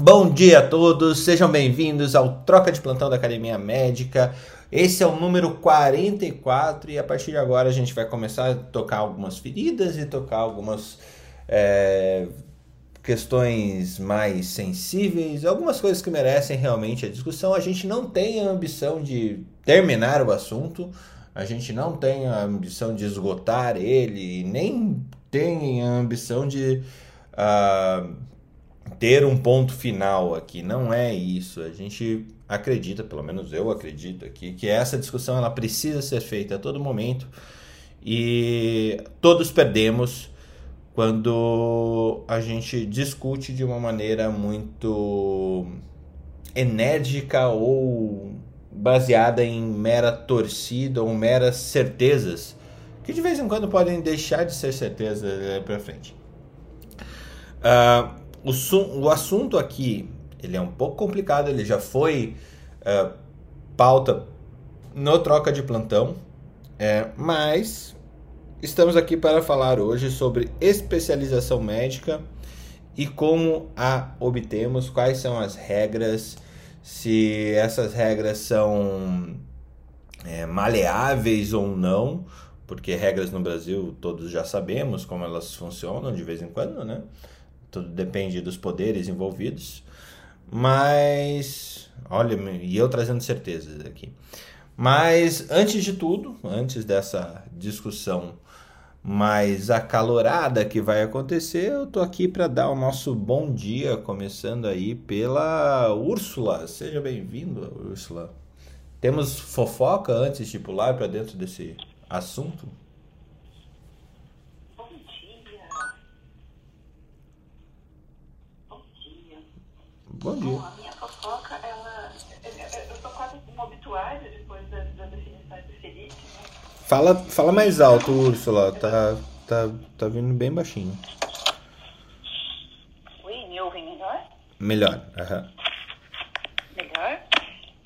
Bom dia a todos, sejam bem-vindos ao Troca de Plantão da Academia Médica. Esse é o número 44 e a partir de agora a gente vai começar a tocar algumas feridas e tocar algumas é, questões mais sensíveis, algumas coisas que merecem realmente a discussão. A gente não tem a ambição de terminar o assunto, a gente não tem a ambição de esgotar ele, nem tem a ambição de. Uh, ter um ponto final aqui. Não é isso. A gente acredita, pelo menos eu acredito aqui, que essa discussão ela precisa ser feita a todo momento e todos perdemos quando a gente discute de uma maneira muito enérgica ou baseada em mera torcida ou meras certezas que de vez em quando podem deixar de ser certezas para frente. Uh, o, o assunto aqui ele é um pouco complicado, ele já foi uh, pauta no troca de plantão, é, mas estamos aqui para falar hoje sobre especialização médica e como a obtemos, quais são as regras, se essas regras são é, maleáveis ou não, porque regras no Brasil todos já sabemos como elas funcionam de vez em quando, né? Tudo depende dos poderes envolvidos. Mas, olha, e eu trazendo certezas aqui. Mas antes de tudo, antes dessa discussão mais acalorada que vai acontecer, eu tô aqui para dar o nosso bom dia, começando aí pela Úrsula. Seja bem-vindo, Úrsula. Temos fofoca antes de pular para dentro desse assunto? Bom dia. Bom, a minha fofoca, ela. Eu sou quase uma obituária depois das, das definições do Felipe, né? Fala, fala mais alto, Úrsula. Tá, tá, tá vindo bem baixinho. Oi, me ouvem melhor? Melhor, aham. Melhor?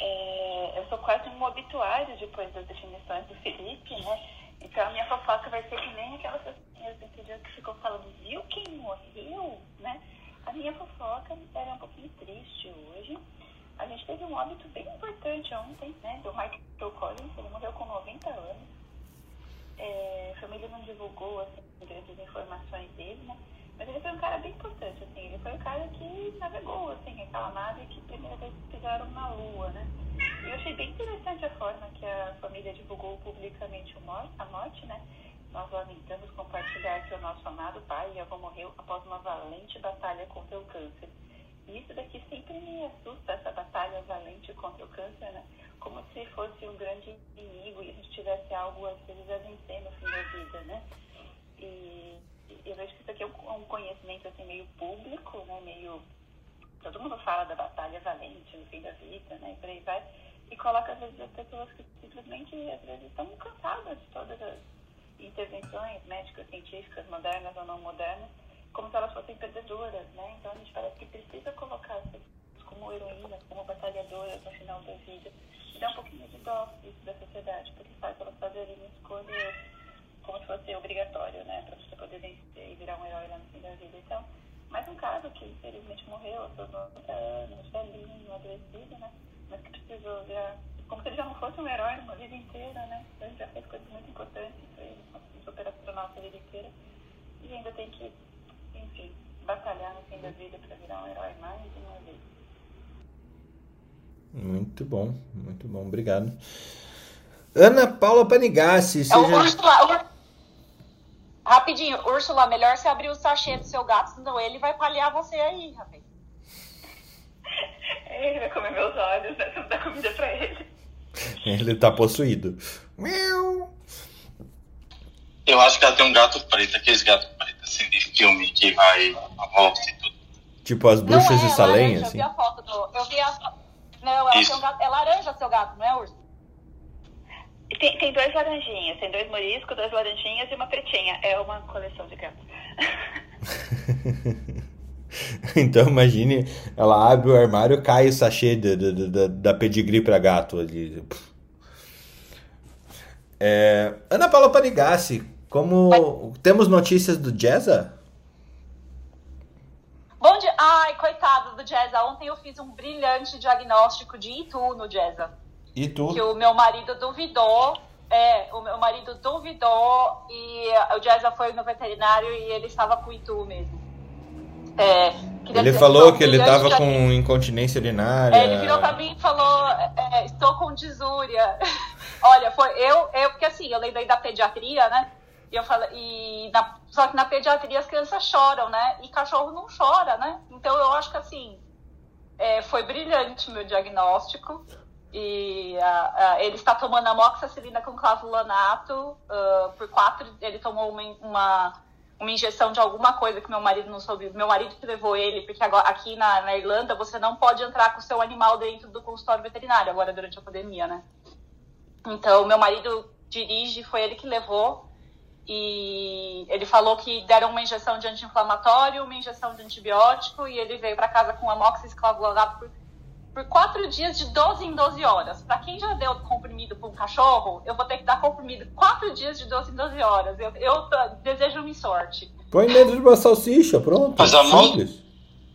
É, eu sou quase um obituário depois das definições do Felipe, né? Então a minha fofoca vai ser que nem aquelas pessoas que ficou falando, viu quem morreu, né? A minha fofoca era um pouquinho triste hoje. A gente teve um óbito bem importante ontem, né, do Michael Collins, ele morreu com 90 anos. É, a família não divulgou assim, grandes informações dele, né? Mas ele foi um cara bem importante, assim, ele foi o cara que navegou, assim, aquela nave que primeira vez pisaram na Lua, né? E eu achei bem interessante a forma que a família divulgou publicamente a morte, né? Nós lamentamos compartilhar que o nosso amado pai e avô morreu após uma valente batalha contra o câncer. E isso daqui sempre me assusta, essa batalha valente contra o câncer, né? Como se fosse um grande inimigo e a gente tivesse algo, às vezes, a vencer no fim da vida, né? E eu vejo que isso aqui é um conhecimento, assim, meio público, né? Meio... Todo mundo fala da batalha valente no fim da vida, né? E por aí vai. E coloca, às vezes, as pessoas que simplesmente, às vezes, estão cansadas de todas as intervenções médicas, científicas, modernas ou não modernas, como se elas fossem perdedoras, né? Então a gente parece que precisa colocar as pessoas como heroínas, como batalhadoras no final da vida. E dá um pouquinho de dó isso da sociedade, porque faz elas fazerem escolhas como se fosse obrigatório, né? Para você poder vencer e virar um herói lá no fim da vida. Então, mais um caso que infelizmente morreu aos seus 90 anos, velhinho, adoecido, né? Mas que precisou virar como se ele já não fosse um herói uma vida inteira, né? Então, ele já fez coisas muito importantes para ele, super astronauta a vida inteira. E ainda tem que, enfim, batalhar no fim da vida para virar um herói mais uma vez. Muito bom, muito bom, obrigado. Ana Paula Panigassi, é seja... É Úrsula, Rapidinho, Úrsula, melhor você abrir o sachê do seu gato, senão ele vai palhar você aí, rapaz. Ele vai comer meus olhos, né? Você não dá comida pra ele. Ele tá possuído. Eu acho que ela tem um gato preto, aqueles gatos pretos assim de filme que vai a volta e tudo. Tipo as bruxas é, de Salem, assim. Eu vi a foto do. Eu vi a, Não, ela Isso. tem um gato. É laranja seu gato, não é, Urso? Tem, tem dois laranjinhas, tem dois moriscos, dois laranjinhas e uma pretinha. É uma coleção de gatos. Então imagine, ela abre o armário, cai o sachê da, da, pedigree pra gato ali. É, Ana Paula Panigassi, como temos notícias do Jazza? Bom dia. Ai, coitado do Jazza. Ontem eu fiz um brilhante diagnóstico de Itu no Jazza. E tu? Que o meu marido duvidou. É, o meu marido duvidou e o Jazza foi no veterinário e ele estava com Itu mesmo. É, Ele falou que ele brilhante tava diag- com incontinência urinária. É, ele virou pra mim e falou: é, estou com disúria. Olha, foi eu, eu, porque assim, eu lembrei da pediatria, né? E eu falei, e na- só que na pediatria as crianças choram, né? E cachorro não chora, né? Então eu acho que assim, é, foi brilhante o meu diagnóstico. E ele está tomando amoxicilina com clavulanato ah, por quatro. Ele tomou uma, uma, uma injeção de alguma coisa que meu marido não soube. Meu marido que levou ele, porque agora, aqui na, na Irlanda você não pode entrar com o seu animal dentro do consultório veterinário, agora durante a pandemia, né? Então, meu marido dirige, foi ele que levou. E ele falou que deram uma injeção de anti-inflamatório, uma injeção de antibiótico, e ele veio para casa com amoxiciclavulato por, quatro dias, de 12 em 12 horas. Para quem já deu comprimido para um cachorro, eu vou ter que dar comprimido quatro dias de 12 em 12 horas. Eu, eu desejo-me sorte. Põe dentro de uma salsicha, pronto. Mas a Simples.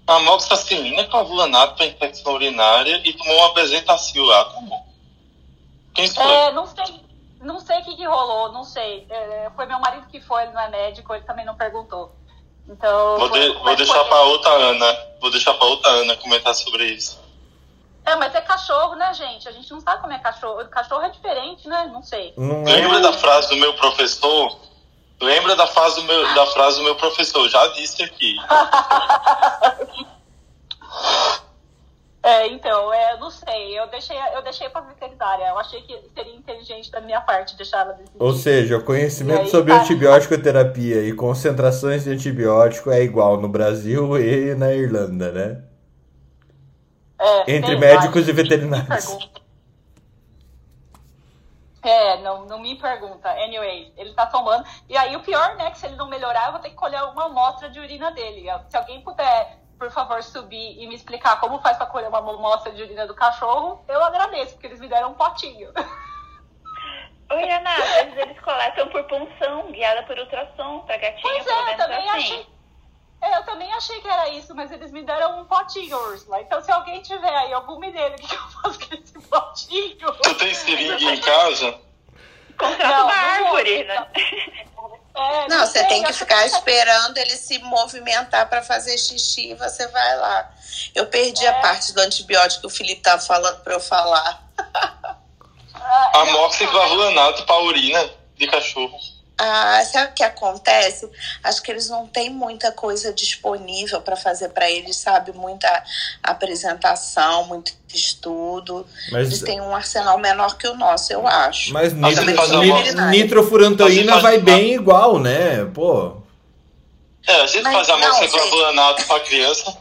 A amoxicilina com avulanato para infecção urinária e tomou uma bezetacil lá. Tomou. Quem foi? É, não sei, não sei o que, que rolou, não sei. É, foi meu marido que foi, ele não é médico, ele também não perguntou. Então. Vou, foi- de- vou deixar foi- para outra Ana. Vou deixar para outra Ana comentar sobre isso. É, mas é cachorro, né, gente? A gente não sabe como é cachorro. Cachorro é diferente, né? Não sei. Não é- Lembra da frase do meu professor? Lembra da frase do meu, da frase do meu professor? Já disse aqui. É, então, é, eu não sei. Eu deixei, eu deixei pra veterinária. Eu achei que seria inteligente da minha parte deixar ela decidir. Ou seja, o conhecimento aí, sobre tá. antibiótico terapia e concentrações de antibiótico é igual no Brasil e na Irlanda, né? É, Entre médicos e veterinários. É, não, não me pergunta. Anyway, ele tá tomando. E aí o pior, né, que se ele não melhorar, eu vou ter que colher uma amostra de urina dele. Se alguém puder, por favor, subir e me explicar como faz pra colher uma amostra de urina do cachorro, eu agradeço, porque eles me deram um potinho. Oi, vezes eles coletam por punção, guiada por ultrassom, pra gatinho, Pois é, também assim. achei. É, eu também achei que era isso, mas eles me deram um potinho, Ursula. Então, se alguém tiver aí algum mineiro, o que que eu faço com esse potinho? Tu tem seringa em casa? Contrata Não, uma árvore, né? É, Não, você sei, tem que ficar esperando ele se movimentar para fazer xixi e você vai lá. Eu perdi a É. parte do antibiótico que o Felipe tava falando para eu falar. Ah, Amoxiclavulanato para urina de cachorro. Ah, sabe o que acontece? Acho que eles não têm muita coisa disponível para fazer para eles, sabe? Muita apresentação, muito estudo. Mas, Eles têm um arsenal menor que o nosso, eu acho. mas nitro, uma- nitrofurantoína faz vai bem igual, né? Pô. É, a gente Mas faz não, amoxiclavulanato para criança.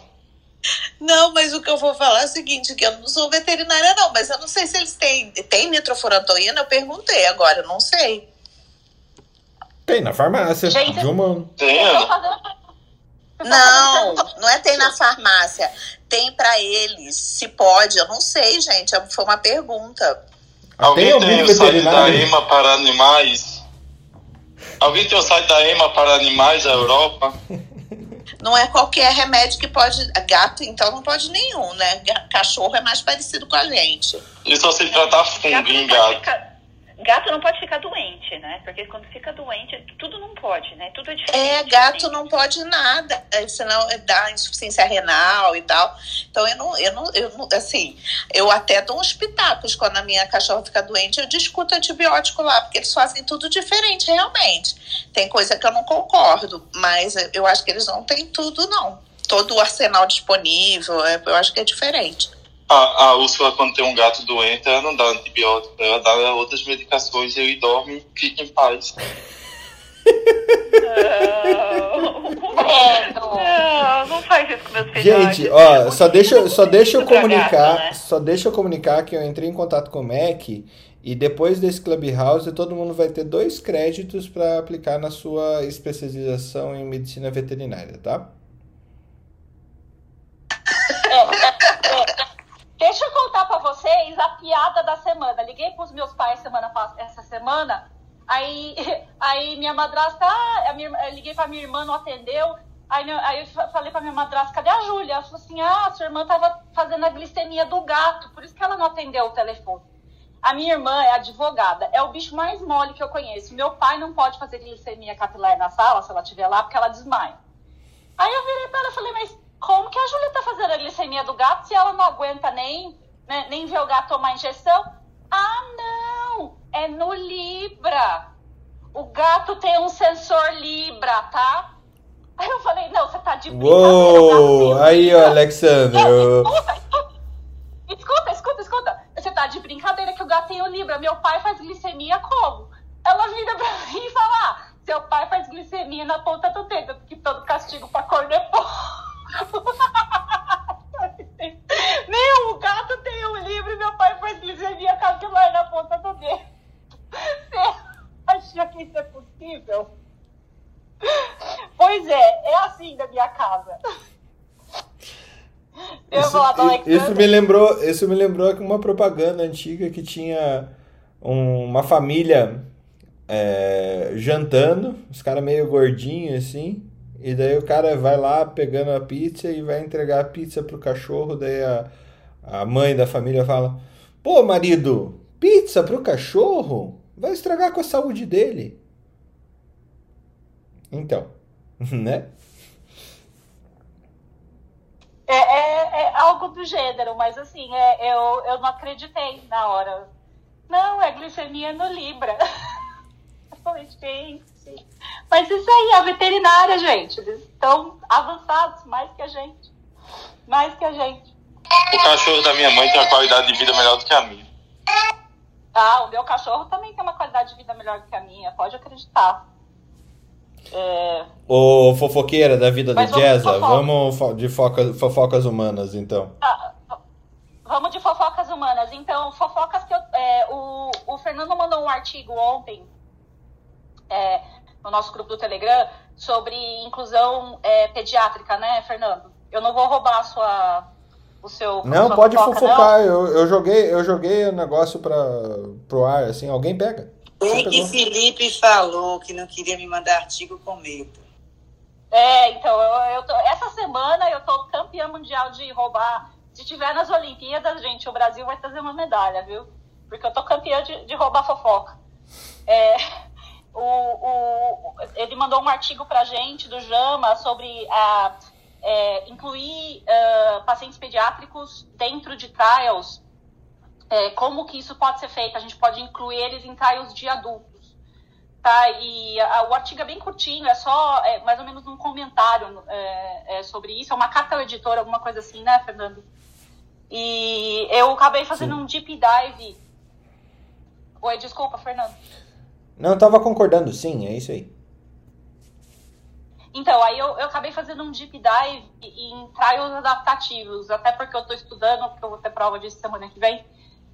Não, mas o que eu vou falar é o seguinte, que eu não sou veterinária não, mas eu não sei se eles têm, tem nitrofurantoína, eu perguntei agora, eu não sei. Tem na farmácia Gente, de humano. Tem, Não, não é tem na farmácia, tem pra eles, se pode, eu não sei, gente, foi uma pergunta. Alguém Tem tem, o site da? EMA para animais? Alguém tem o site da EMA para animais da Europa? Não é qualquer remédio que pode, gato então não pode nenhum, né? Cachorro é mais parecido com a gente. E só se tratar fungo em gato. Gato não pode ficar doente, né? Porque quando fica doente, tudo não pode, né? Tudo é diferente. É, gato assim. não pode nada, eh, senão dá insuficiência renal e tal. Então eu não, eu não, eu não, assim, eu até dou uns pitacos quando a minha cachorra fica doente, eu discuto antibiótico lá, porque eles fazem tudo diferente, realmente. Tem coisa que eu não concordo, mas eu acho que eles não têm tudo, não. Todo o arsenal disponível, é, eu acho que é diferente. A, a Úrsula, quando tem um gato doente, ela não dá antibiótico, ela dá outras medicações e ele dorme e fica em paz. Não. Não, não faz isso com meus filhotes. Gente, ó, só deixa, só deixa eu comunicar, né? só deixa eu comunicar que eu entrei em contato com o Mac e depois desse Clubhouse todo mundo vai ter dois créditos para aplicar na sua especialização em medicina veterinária, tá? Deixa eu contar pra vocês a piada da semana. Liguei pros meus pais semana essa semana. Aí, aí minha madrasta, a minha, eu liguei pra minha irmã, não atendeu. Aí, meu- aí eu fa- falei pra minha madrasta, cadê a Júlia? Ela falou assim: ah, sua irmã tava fazendo a glicemia do gato, por isso que ela não atendeu o telefone. A minha irmã é advogada, é o bicho mais mole que eu conheço. Meu pai não pode fazer glicemia capilar na sala, se ela estiver lá, porque ela desmaia. Aí eu virei pra ela e falei, mas como que a Júlia tá fazendo a glicemia do gato se ela não aguenta nem, né, nem ver o gato tomar injeção? Ah, não! É no Libra. O gato tem um sensor Libra, tá? Aí eu falei, não, você tá de brincadeira. tem Uou! um Aí, ó. Alexandre. Escuta, escuta. Escuta. Você tá de brincadeira que o gato tem o Libra. Meu pai faz glicemia como? Ela vira pra mim e fala: ah, seu pai faz glicemia na ponta do dedo, porque todo castigo pra é pouco. Meu, o gato tem o Libra e meu pai faz glicemia capilar na ponta do dedo. Você acha que isso é possível? Pois é, é assim da minha casa. Eu Isso, vou lá do isso me lembrou, isso me lembrou que uma propaganda antiga que tinha um- uma família é, jantando, os caras meio gordinhos assim, e daí o cara vai lá pegando a pizza e vai entregar a pizza pro cachorro, daí a, a mãe da família fala: Pô, marido, pizza pro cachorro? Vai estragar com a saúde dele. Então, né? É, é, é algo do gênero, mas assim, é, eu, eu não acreditei na hora. Não, é glicemia no Libra. Eu falei, gente. Mas isso aí, a veterinária, gente. Eles estão avançados mais que a gente. Mais que a gente. O cachorro da minha mãe tem uma qualidade de vida melhor do que a minha. Ah, o meu cachorro também tem uma qualidade de vida melhor do que a minha, pode acreditar. É, Ô, fofoqueira da vida Mas do vamos de fofoca. fofocas humanas, então. Ah, vamos de fofocas humanas. Então, fofocas que eu, é, o, o Fernando mandou um artigo ontem é, no nosso grupo do Telegram sobre inclusão é, pediátrica, né, Fernando? Eu não vou roubar a sua, o seu. Não, sua pode fofoca, fofocar. Eu, eu joguei, eu joguei o negócio para pro ar, assim, alguém pega. Você que? Felipe falou que não queria me mandar artigo com medo. É, então, eu, eu tô, essa semana eu tô campeã mundial de roubar. Se tiver nas Olimpíadas, gente, o Brasil vai trazer uma medalha, viu? Porque eu tô campeã de, de roubar fofoca. É, o, o, ele mandou um artigo pra gente do JAMA sobre a, é, incluir ah, pacientes pediátricos dentro de trials. É, como que isso pode ser feito? A gente pode incluir eles em trials de adultos tá? E a- o artigo é bem curtinho, é só é, mais ou menos um comentário é, é, sobre isso, é uma carta ao editor, alguma coisa assim, né, Fernando? E eu acabei fazendo Sim. um deep dive. Oi, desculpa, Fernando. Não, eu tava concordando, sim, é isso aí. Então, aí eu, eu acabei fazendo um deep dive em trials adaptativos, até porque eu estou estudando, porque eu vou ter prova disso semana que vem.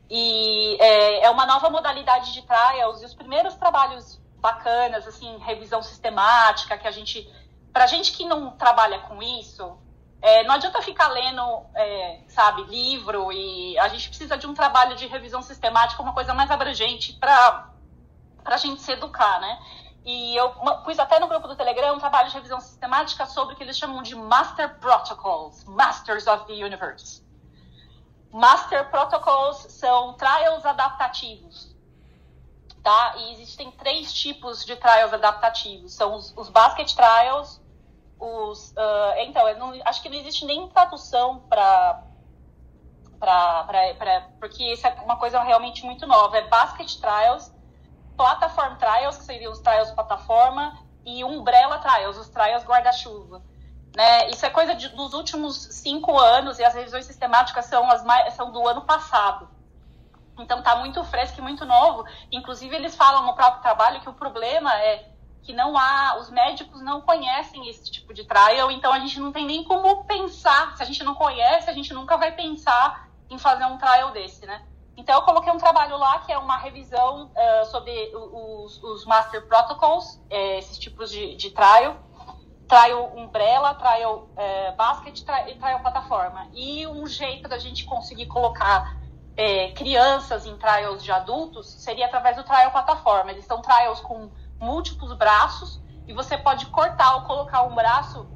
E é, é uma nova modalidade de trials, e os primeiros trabalhos bacanas, assim, revisão sistemática, que a gente. Pra gente que não trabalha com isso, é, não adianta ficar lendo, é, sabe, livro, e a gente precisa de um trabalho de revisão sistemática, uma coisa mais abrangente para a gente se educar, né? E eu pus até no grupo do Telegram um trabalho de revisão sistemática sobre o que eles chamam de Master Protocols, Masters of the Universe. Master Protocols são trials adaptativos, tá? E existem três tipos de trials adaptativos. São os, os basket trials, os... ah, então, não- acho que não existe nem tradução para... Pra, pra, pra, porque isso é uma coisa realmente muito nova. É basket trials, platform trials, que seriam os trials plataforma, e umbrella trials, os trials guarda-chuva. Né? Isso é coisa de- dos últimos cinco anos e as revisões sistemáticas são, as mais, são do ano passado. Então está muito fresco e muito novo. Inclusive, eles falam no próprio trabalho que o problema é que não há, os médicos não conhecem esse tipo de trial, então a gente não tem nem como pensar. Se a gente não conhece, a gente nunca vai pensar em fazer um trial desse, né? Então eu coloquei um trabalho lá que é uma revisão uh, sobre os, os, master protocols, é, esses tipos de, de trial, trial umbrella, trial uh, basket e trial plataforma. E um jeito da gente conseguir colocar crianças em trials de adultos seria através do trial plataforma. Eles são trials com múltiplos braços e você pode cortar ou colocar um braço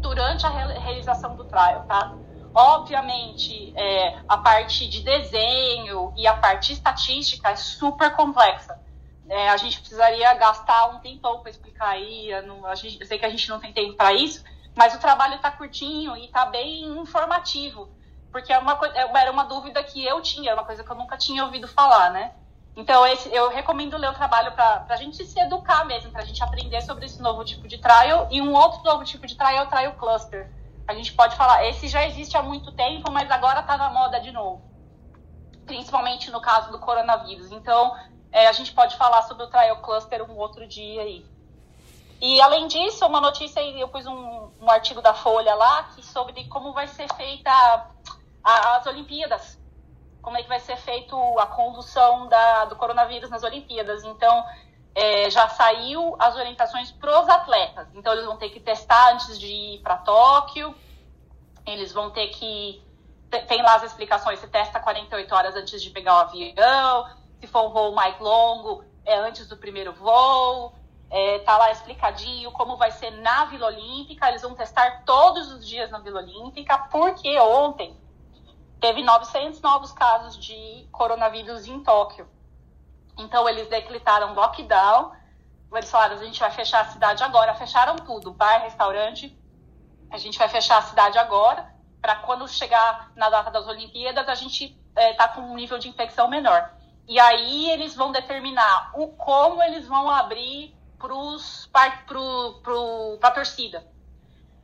durante a realização do trial, tá? Obviamente, é, a parte de desenho e a parte estatística é super complexa. É, a gente precisaria gastar um tempão para explicar aí. Eu, não, a gente, eu sei que a gente não tem tempo para isso, mas o trabalho está curtinho e está bem informativo, porque é uma, era uma dúvida que eu tinha, era uma coisa que eu nunca tinha ouvido falar, né? Então, esse, eu recomendo ler o trabalho para a gente se educar mesmo, para a gente aprender sobre esse novo tipo de trial. E um outro novo tipo de trial é o trial cluster. A gente pode falar, esse já existe há muito tempo, mas agora está na moda de novo. Principalmente no caso do coronavírus. Então, é, a gente pode falar sobre o trial cluster um outro dia aí. E além disso, uma notícia aí, eu pus um, um artigo da Folha lá que sobre como vai ser feita a, as Olimpíadas como é que vai ser feito a condução da, do coronavírus nas Olimpíadas. Então, é, já saiu as orientações para os atletas. Então, eles vão ter que testar antes de ir para Tóquio, eles vão ter que. Tem lá as explicações: se testa 48 horas antes de pegar o avião, se for um voo mais longo, é antes do primeiro voo. É, tá lá explicadinho como vai ser na Vila Olímpica. Eles vão testar todos os dias na Vila Olímpica, porque ontem teve 900 novos casos de coronavírus em Tóquio. Então, eles decretaram lockdown. Eles falaram: a gente vai fechar a cidade agora. Fecharam tudo bar, restaurante. A gente vai fechar a cidade agora, para quando chegar na data das Olimpíadas, a gente é, tá com um nível de infecção menor. E aí eles vão determinar o como eles vão abrir para a torcida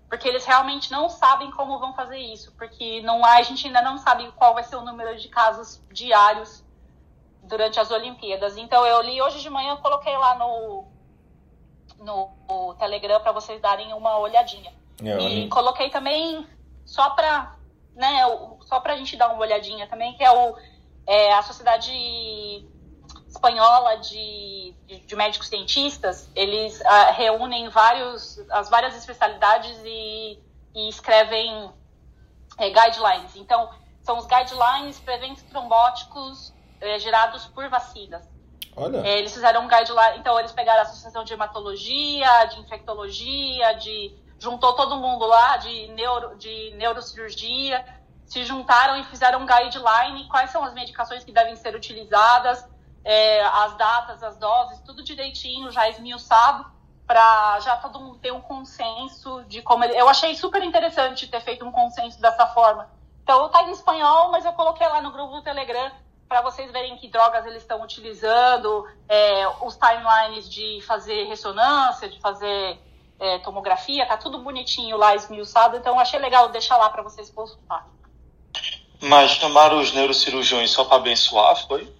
porque eles realmente não sabem como vão fazer isso, porque não a gente ainda não sabe qual vai ser o número de casos diários durante as Olimpíadas. Então eu li hoje de manhã, coloquei lá no no, no Telegram para vocês darem uma olhadinha. É, e coloquei também só para né, só para a gente dar uma olhadinha também, que é, o, é a Sociedade Espanhola de, de, de Médicos Cientistas, eles uh, reúnem vários, as várias especialidades e, e escrevem é, guidelines. Então, são os guidelines para eventos trombóticos é, gerados por vacinas. Olha. É, eles fizeram um guideline, então eles pegaram a Associação de Hematologia, de Infectologia, de juntou todo mundo lá de, neuro, de neurocirurgia, se juntaram e fizeram um guideline, quais são as medicações que devem ser utilizadas, é, as datas, as doses, tudo direitinho, já esmiuçado, para já todo mundo ter um consenso de como ele... Eu achei super interessante ter feito um consenso dessa forma. Então, tá em espanhol, mas eu coloquei lá no grupo do Telegram para vocês verem que drogas eles estão utilizando, é, os timelines de fazer ressonância, de fazer é, tomografia, tá tudo bonitinho lá, esmiuçado, então achei legal deixar lá para vocês consultar. Mas chamaram os neurocirurgiões só para abençoar, foi?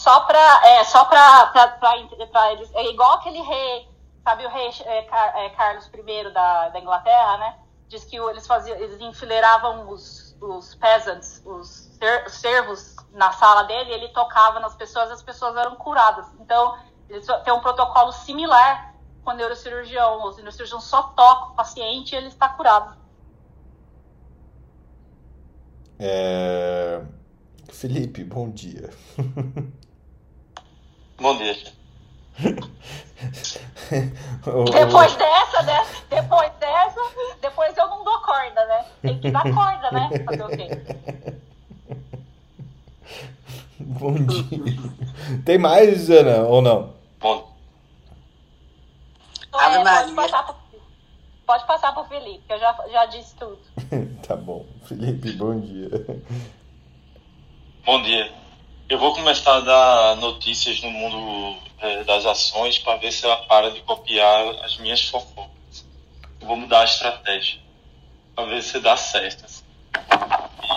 só para é, só para eles. É igual aquele rei, sabe o rei é, é, Carlos I da, da Inglaterra, né? Diz que eles faziam, eles enfileiravam os, os peasants, os servos na sala dele, ele tocava nas pessoas, as pessoas eram curadas. Então, eles têm um protocolo similar com o neurocirurgião. O neurocirurgião só toca o paciente e ele está curado. É... Felipe, bom dia. Bom dia. depois dessa, né? Depois dessa, depois eu não dou corda, né? Tem que dar corda, né? Fazer o quê? Bom dia. Tem mais, Ana, ou não? Bom. É, pode, passar pro, pode passar pro Felipe, que eu já, já disse tudo. tá bom. Felipe, bom dia. Bom dia. Eu vou começar a dar notícias no mundo é, das ações para ver se ela para de copiar as minhas fofocas. Eu vou mudar a estratégia para ver se dá certo. Assim.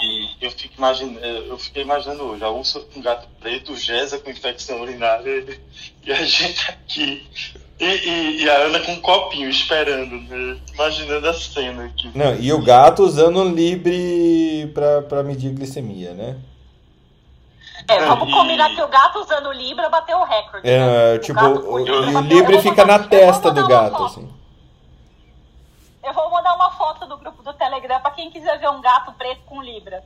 E eu, fico imaginando, eu fiquei imaginando hoje, a Ursa com gato preto, Gesa com infecção urinária e a gente aqui E, e, e, a Ana com um copinho esperando, né? imaginando a cena aqui. Não, e o gato usando um Libre pra, pra medir glicemia, né? É, vamos e... combinar que o gato usando o Libra bateu o recorde. É, né? tipo, o, o, o Libre fica na testa do gato, assim. Eu vou mandar uma foto do grupo do Telegram pra quem quiser ver um gato preto com Libra.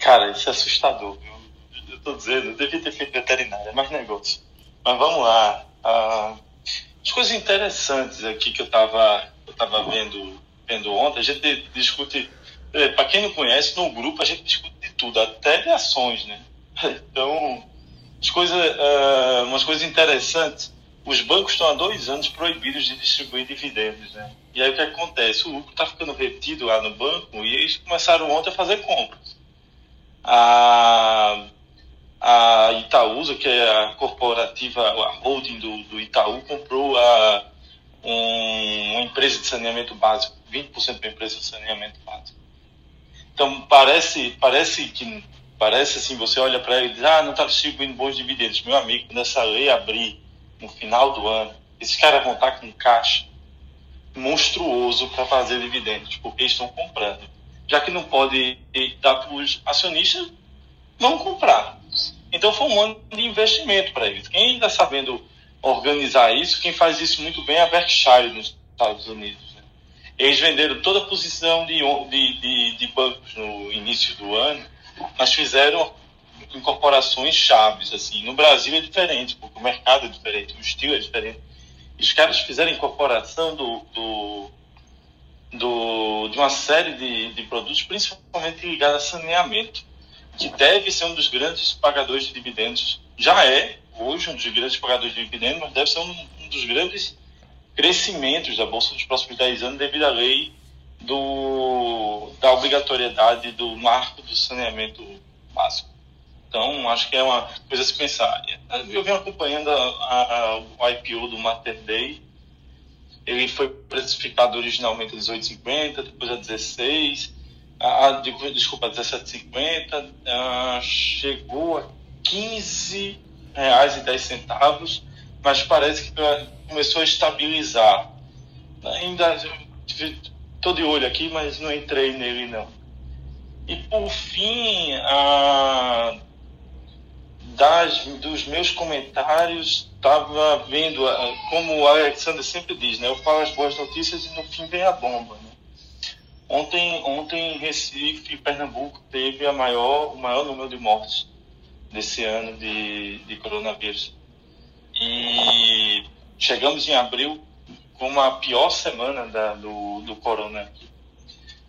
Cara, isso é assustador, viu? Eu tô dizendo, eu devia ter feito veterinária, é mais negócio. Mas vamos lá. Ah, as coisas interessantes aqui que eu estava eu tava vendo, vendo ontem, a gente discute. É, Para quem não conhece, no grupo a gente discute de tudo, até de ações, né? Então, as coisas, uh, umas coisas interessantes. Os bancos estão há dois anos proibidos de distribuir dividendos, né? E aí o que acontece? O lucro está ficando retido lá no banco e eles começaram ontem a fazer compras. A a Itaúsa, que é a corporativa, a holding do, do Itaú, comprou a, um, uma empresa de saneamento básico, 20% da empresa de saneamento básico. Então, parece, parece que, parece assim, você olha para ele e diz, ah, não está distribuindo bons dividendos. Meu amigo, quando essa lei abrir no final do ano, esses caras vão estar com um caixa monstruoso para fazer dividendos, porque estão comprando. Já que não pode dar para os acionistas, vão comprar. Então foi um ano de investimento para eles. Quem está sabendo organizar isso, quem faz isso muito bem é a Berkshire nos Estados Unidos. Né? Eles venderam toda a posição de, de, de, de, bancos no início do ano, mas fizeram incorporações chaves. Assim. No Brasil é diferente, porque o mercado é diferente, o estilo é diferente. Os caras fizeram incorporação do, do, do, de uma série de, de produtos, principalmente ligados a saneamento que deve ser um dos grandes pagadores de dividendos, já é hoje um dos grandes pagadores de dividendos, mas deve ser um, um dos grandes crescimentos da Bolsa nos próximos 10 anos devido à lei do, da obrigatoriedade do marco do saneamento básico. Então, acho que é uma coisa a se pensar. Eu venho acompanhando a, o IPO do Mater Day. Ele foi precificado originalmente a 18,50, depois a 16 a, desculpa, 17,50, a, chegou a 15 reais e 10 centavos, mas parece que começou a estabilizar. Ainda estou de olho aqui, mas não entrei nele não. E por fim, a, das, dos meus comentários, estava vendo, como o Alexander sempre diz, né? Eu falo as boas notícias e no fim vem a bomba. Né? Ontem, ontem Recife, Pernambuco, teve a maior, o maior número de mortes desse ano de, de coronavírus. E chegamos em abril com a pior semana da, do, do corona aqui.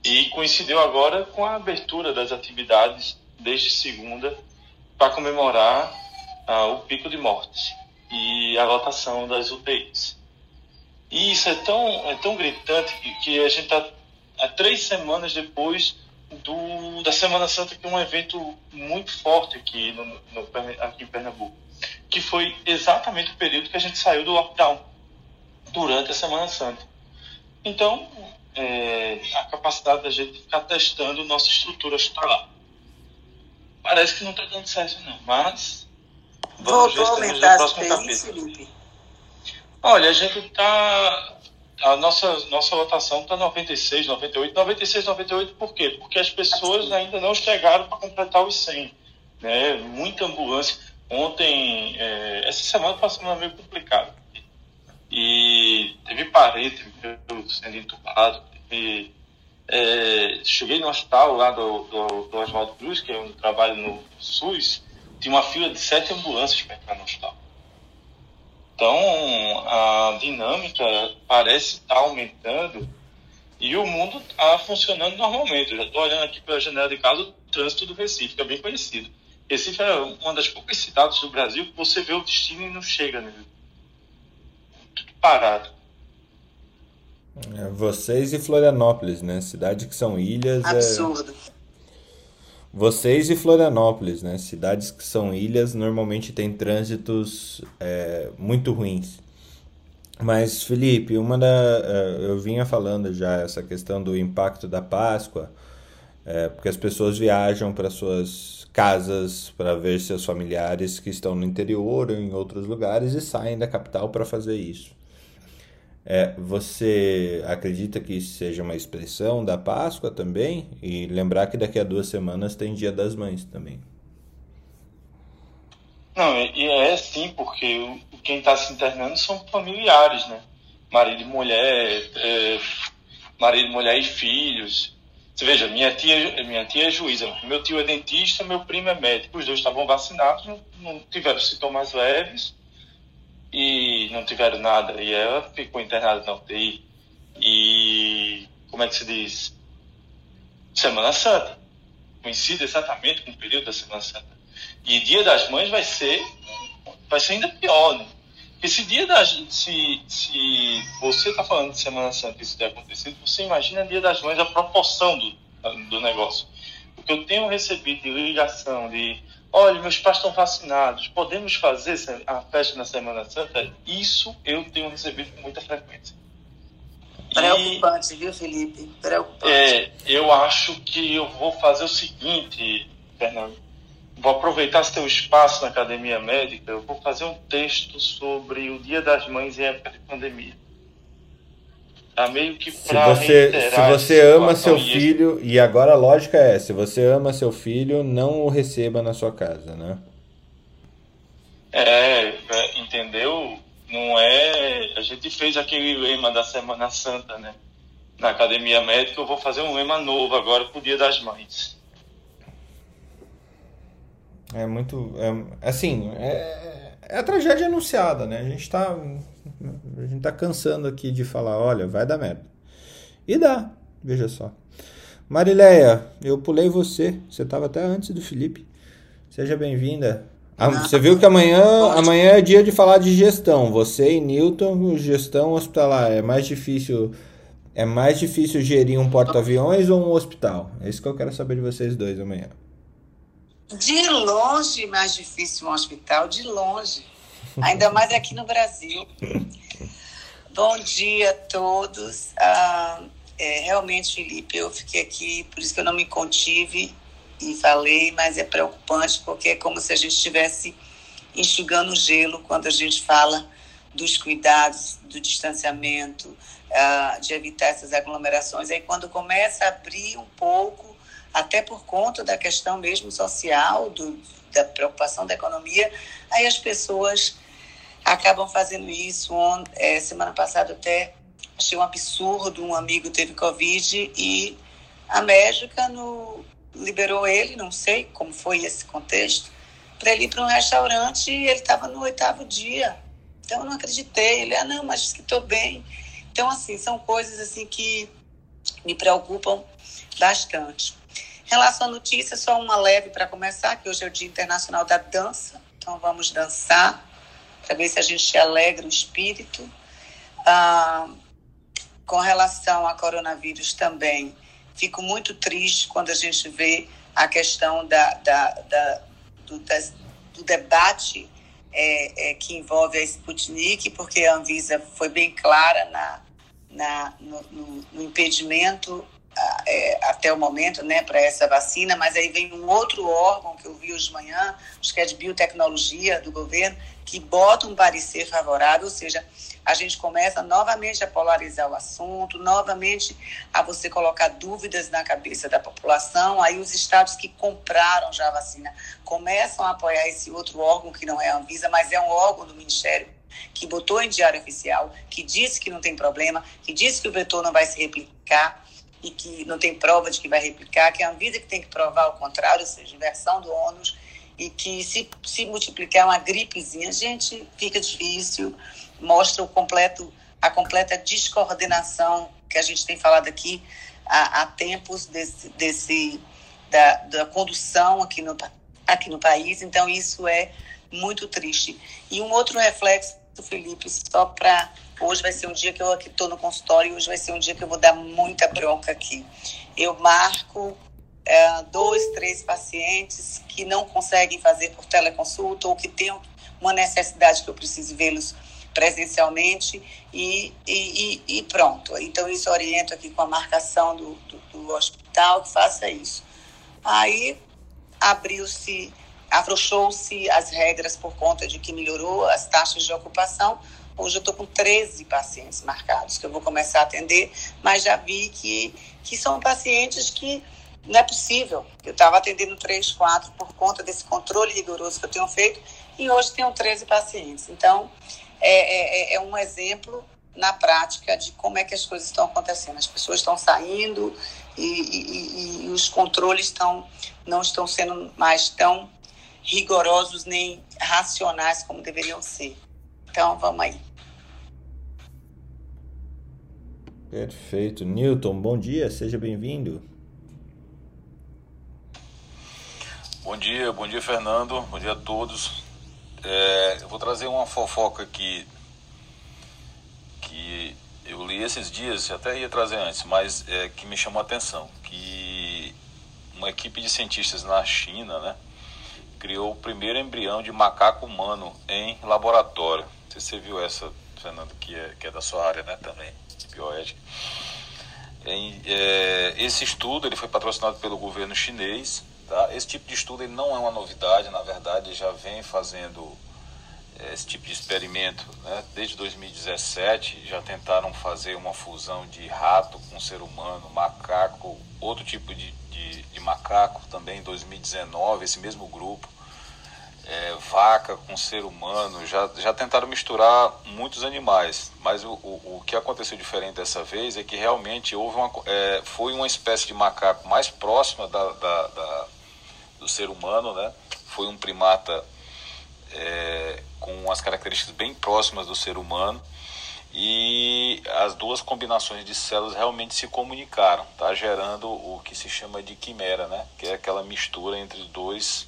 E coincidiu agora com a abertura das atividades desde segunda para comemorar ah, o pico de mortes e a lotação das UTIs. E isso é tão, é tão gritante que, que a gente está há três semanas depois do, da Semana Santa, que é um evento muito forte aqui, no, no, aqui em Pernambuco, que foi exatamente o período que a gente saiu do lockdown, durante a Semana Santa. Então, é, a capacidade da gente ficar testando nossa estrutura hospitalar. Parece que não está dando certo, não, mas vamos Voltou ver se no próximo capítulo. Olha, a gente está a nossa, nossa lotação está 96, 98. 96, 98 por quê? Porque as pessoas ainda não chegaram para completar os 100. Né? Muita ambulância. Ontem, é, essa semana foi uma semana meio complicada. E teve parede sendo entubado. Teve, é, cheguei no hospital lá do, do, do Oswaldo Cruz, que é onde trabalho no SUS, tinha uma fila de sete ambulâncias para entrar no hospital. Então, a dinâmica parece estar aumentando e o mundo está funcionando normalmente. Eu já estou olhando aqui pela janela de casa o trânsito do Recife, que é bem conhecido. Recife é uma das poucas cidades do Brasil que você vê o destino e não chega nele. Tudo parado. É, vocês e Florianópolis, né? Cidade que são ilhas. É Absurdo. É... Vocês e Florianópolis, né? Cidades que são ilhas normalmente têm trânsitos é, muito ruins. Mas, Felipe, uma da. É, eu vinha falando já essa questão do impacto da Páscoa, é, porque as pessoas viajam para suas casas para ver seus familiares que estão no interior ou em outros lugares e saem da capital para fazer isso. É, você acredita que seja uma expressão da Páscoa também? E lembrar que daqui a duas semanas tem Dia das Mães também. Não, e é sim, porque quem está se internando são familiares, né? Marido e mulher, é, marido, mulher e filhos. Você veja, minha tia, minha tia é juíza, meu tio é dentista, meu primo é médico. Os dois estavam vacinados, não, não tiveram sintomas leves e não tiveram nada. E ela ficou internada na UTI. E, como é que se diz? Semana Santa. Coincide exatamente com o período da Semana Santa. E Dia das Mães vai ser, vai ser ainda pior, né? Porque se dia das, se, se você está falando de Semana Santa isso ter acontecido, você imagina Dia das Mães a proporção do, do negócio. Porque eu tenho recebido de ligação de olha, meus pais estão vacinados, podemos fazer a festa na Semana Santa? Isso eu tenho recebido com muita frequência. Preocupante, e, viu, Felipe? Preocupante. É, eu acho que eu vou fazer o seguinte, Fernando. Vou aproveitar seu espaço na Academia Médica, eu vou fazer um texto sobre o Dia das Mães em época de pandemia. Tá meio que se você, se você ama seu filho, e agora a lógica é, se você ama seu filho, não o receba na sua casa, né? É, é, entendeu? Não é. A gente fez aquele lema da Semana Santa, né? Na academia médica, eu vou fazer um lema novo agora pro Dia das Mães. É muito. É, assim, é, é a tragédia anunciada, né? A gente tá a gente tá cansando aqui de falar, olha, vai dar merda. E dá, veja só. Marileia, eu pulei você. Você estava até antes do Felipe. Seja bem-vinda. Ah, você viu que amanhã, amanhã é dia de falar de gestão. Você e Newton, gestão hospitalar. É mais difícil. É mais difícil gerir um porta-aviões ou um hospital? É isso que eu quero saber de vocês dois amanhã. De longe mais difícil um hospital, de longe. Ainda mais aqui no Brasil. Bom dia a todos. Ah, é, realmente, Felipe, eu fiquei aqui, por isso que eu não me contive e falei, mas é preocupante porque é como se a gente estivesse enxugando gelo quando a gente fala dos cuidados, do distanciamento, ah, de evitar essas aglomerações. Aí quando começa a abrir um pouco, até por conta da questão mesmo social, do, da preocupação da economia, aí as pessoas acabam fazendo isso. É, semana passada até achei um absurdo, um amigo teve Covid e a médica no, liberou ele, não sei como foi esse contexto, para ele ir para um restaurante e ele estava no oitavo dia. Então eu não acreditei. Ele, ah, não, mas que estou bem. Então, assim, são coisas assim que me preocupam bastante. Em relação à notícia, só uma leve para começar, que hoje é o Dia Internacional da Dança. Então vamos dançar para ver se a gente alegra o espírito. Ah, com relação a coronavírus também, fico muito triste quando a gente vê a questão da, da, da do, das, do, debate é, é, que envolve a Sputnik, porque a Anvisa foi bem clara na, na, no, no, no impedimento é, até o momento, né, para essa vacina, mas aí vem um outro órgão que eu vi hoje de manhã, acho que é de biotecnologia do governo, que bota um parecer favorável, ou seja, a gente começa novamente a polarizar o assunto, novamente a você colocar dúvidas na cabeça da população. Aí os estados que compraram já a vacina começam a apoiar esse outro órgão que não é a Anvisa, mas é um órgão do Ministério que botou em diário oficial, que disse que não tem problema, que disse que o vetor não vai se replicar e que não tem prova de que vai replicar, que é a Anvisa que tem que provar o contrário, ou seja, inversão do ônus, e que se, se multiplicar uma gripezinha, gente, fica difícil, mostra o completo, a completa descoordenação que a gente tem falado aqui há, há tempos desse, desse da, da condução aqui no, aqui no país, então isso é muito triste. E um outro reflexo, Felipe, só para Hoje vai ser um dia que eu aqui estou no consultório, hoje vai ser um dia que eu vou dar muita bronca aqui. Eu marco é, dois, três pacientes que não conseguem fazer por teleconsulta ou que têm uma necessidade que eu preciso vê-los presencialmente e, e, e, pronto. Então, isso oriento aqui com a marcação do, do, do hospital que faça isso. Aí abriu-se, afrouxou-se as regras por conta de que melhorou as taxas de ocupação Hoje eu estou com 13 pacientes marcados que eu vou começar a atender, mas já vi que, que são pacientes que não é possível. Eu estava atendendo 3, 4 por conta desse controle rigoroso que eu tenho feito e hoje tenho 13 pacientes. Então, é, é, é um exemplo na prática de como é que as coisas estão acontecendo. As pessoas estão saindo e, e, e os controles estão, não estão sendo mais tão rigorosos nem racionais como deveriam ser. Então, vamos aí. Perfeito. Newton, bom dia, seja bem-vindo. Bom dia, bom dia, Fernando. Bom dia a todos. É, eu vou trazer uma fofoca aqui que eu li esses dias, até ia trazer antes, mas é, que me chamou a atenção, que uma equipe de cientistas na China, né, criou o primeiro embrião de macaco humano em laboratório. Não sei se você viu essa, Fernando, que é, que é da sua área, né, também, bioética. É, esse estudo ele foi patrocinado pelo governo chinês. Tá? Esse tipo de estudo ele não é uma novidade, na verdade, já vem fazendo esse tipo de experimento. Né? Desde 2017 já tentaram fazer uma fusão de rato com ser humano, macaco, outro tipo de, de, de macaco também em 2019, esse mesmo grupo. É, vaca com ser humano, já, já tentaram misturar muitos animais, mas o, o, o que aconteceu diferente dessa vez é que realmente houve uma, é, foi uma espécie de macaco mais próxima da, da, da do ser humano, né? foi um primata é, com as características bem próximas do ser humano e as duas combinações de células realmente se comunicaram, tá? gerando o que se chama de quimera, né? que é aquela mistura entre dois,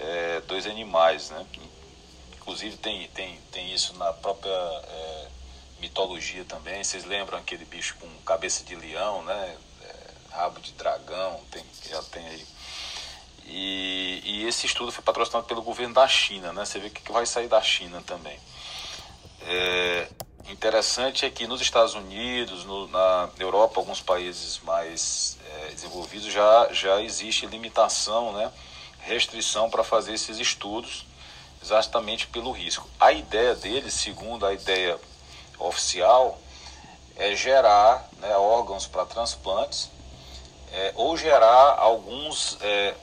é, dois animais. Né? Inclusive tem, tem, tem isso na própria é, mitologia também. Vocês lembram aquele bicho com cabeça de leão, né? É, rabo de dragão, tem, já tem aí e, e, esse estudo foi patrocinado pelo governo da China, né? Você vê o que vai sair da China também. É, interessante é que nos Estados Unidos, no, na Europa, alguns países mais é, desenvolvidos, já, já existe limitação, né? Restrição para fazer esses estudos, exatamente pelo risco. A ideia deles, segundo a ideia oficial, é gerar né, órgãos para transplantes é, ou gerar alguns é,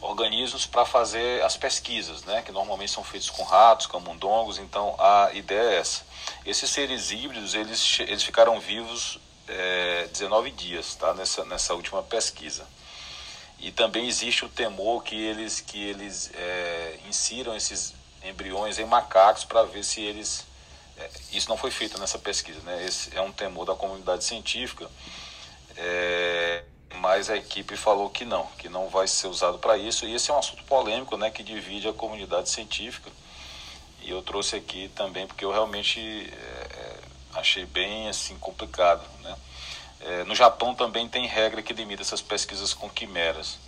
organismos para fazer as pesquisas, né, que normalmente são feitos com ratos, camundongos, então a ideia é essa. Esses seres híbridos, eles, eles ficaram vivos é, 19 dias, tá, nessa, nessa última pesquisa. E também existe o temor que eles, que eles é, insiram esses embriões em macacos para ver se eles... É, isso não foi feito nessa pesquisa, né, esse é um temor da comunidade científica, é, mas a equipe falou que não, que não vai ser usado para isso. E esse é um assunto polêmico, né, que divide a comunidade científica. E eu trouxe aqui também porque eu realmente é, achei bem assim complicado, né? É, no Japão também tem regra que limita essas pesquisas com quimeras.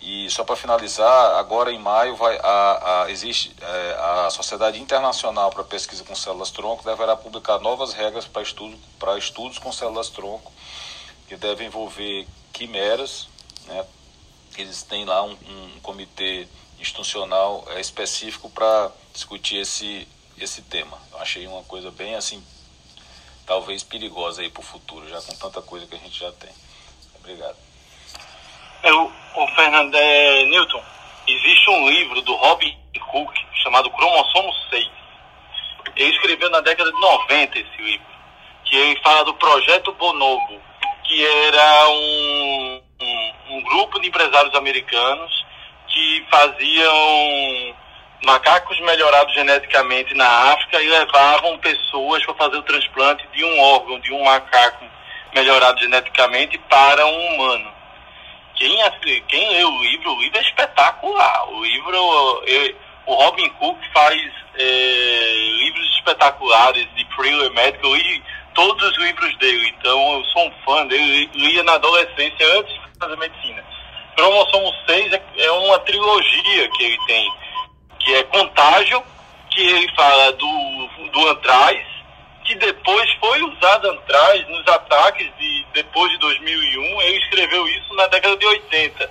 E só para finalizar, agora em maio vai a, a existe é, a Sociedade Internacional para Pesquisa com Células Tronco deverá publicar novas regras para estudo estudos com células tronco que devem envolver quimeras, né? Eles têm lá um, um comitê institucional é, específico para discutir esse, esse tema. Eu achei uma coisa bem assim, talvez perigosa aí para o futuro, já com tanta coisa que a gente já tem. Obrigado. Eu, o Fernando é, Newton, existe um livro do Robin Cook chamado Cromossomo 6. Ele escreveu na década de 90 esse livro, que ele fala do projeto Bonobo, que era um, um, um grupo de empresários americanos que faziam macacos melhorados geneticamente na África e levavam pessoas para fazer o transplante de um órgão, de um macaco melhorado geneticamente para um humano. Quem, quem lê o livro, o livro é espetacular. O livro, o Robin Cook faz é, livros espetaculares de thriller médico. e todos os livros dele, então eu sou um fã dele, lia na adolescência antes de fazer medicina. Cromossomo 6 é, é uma trilogia que ele tem, que é Contágio, que ele fala do, do Antraz, que depois foi usado Antraz nos ataques de depois de 2001, ele escreveu isso na década de 80.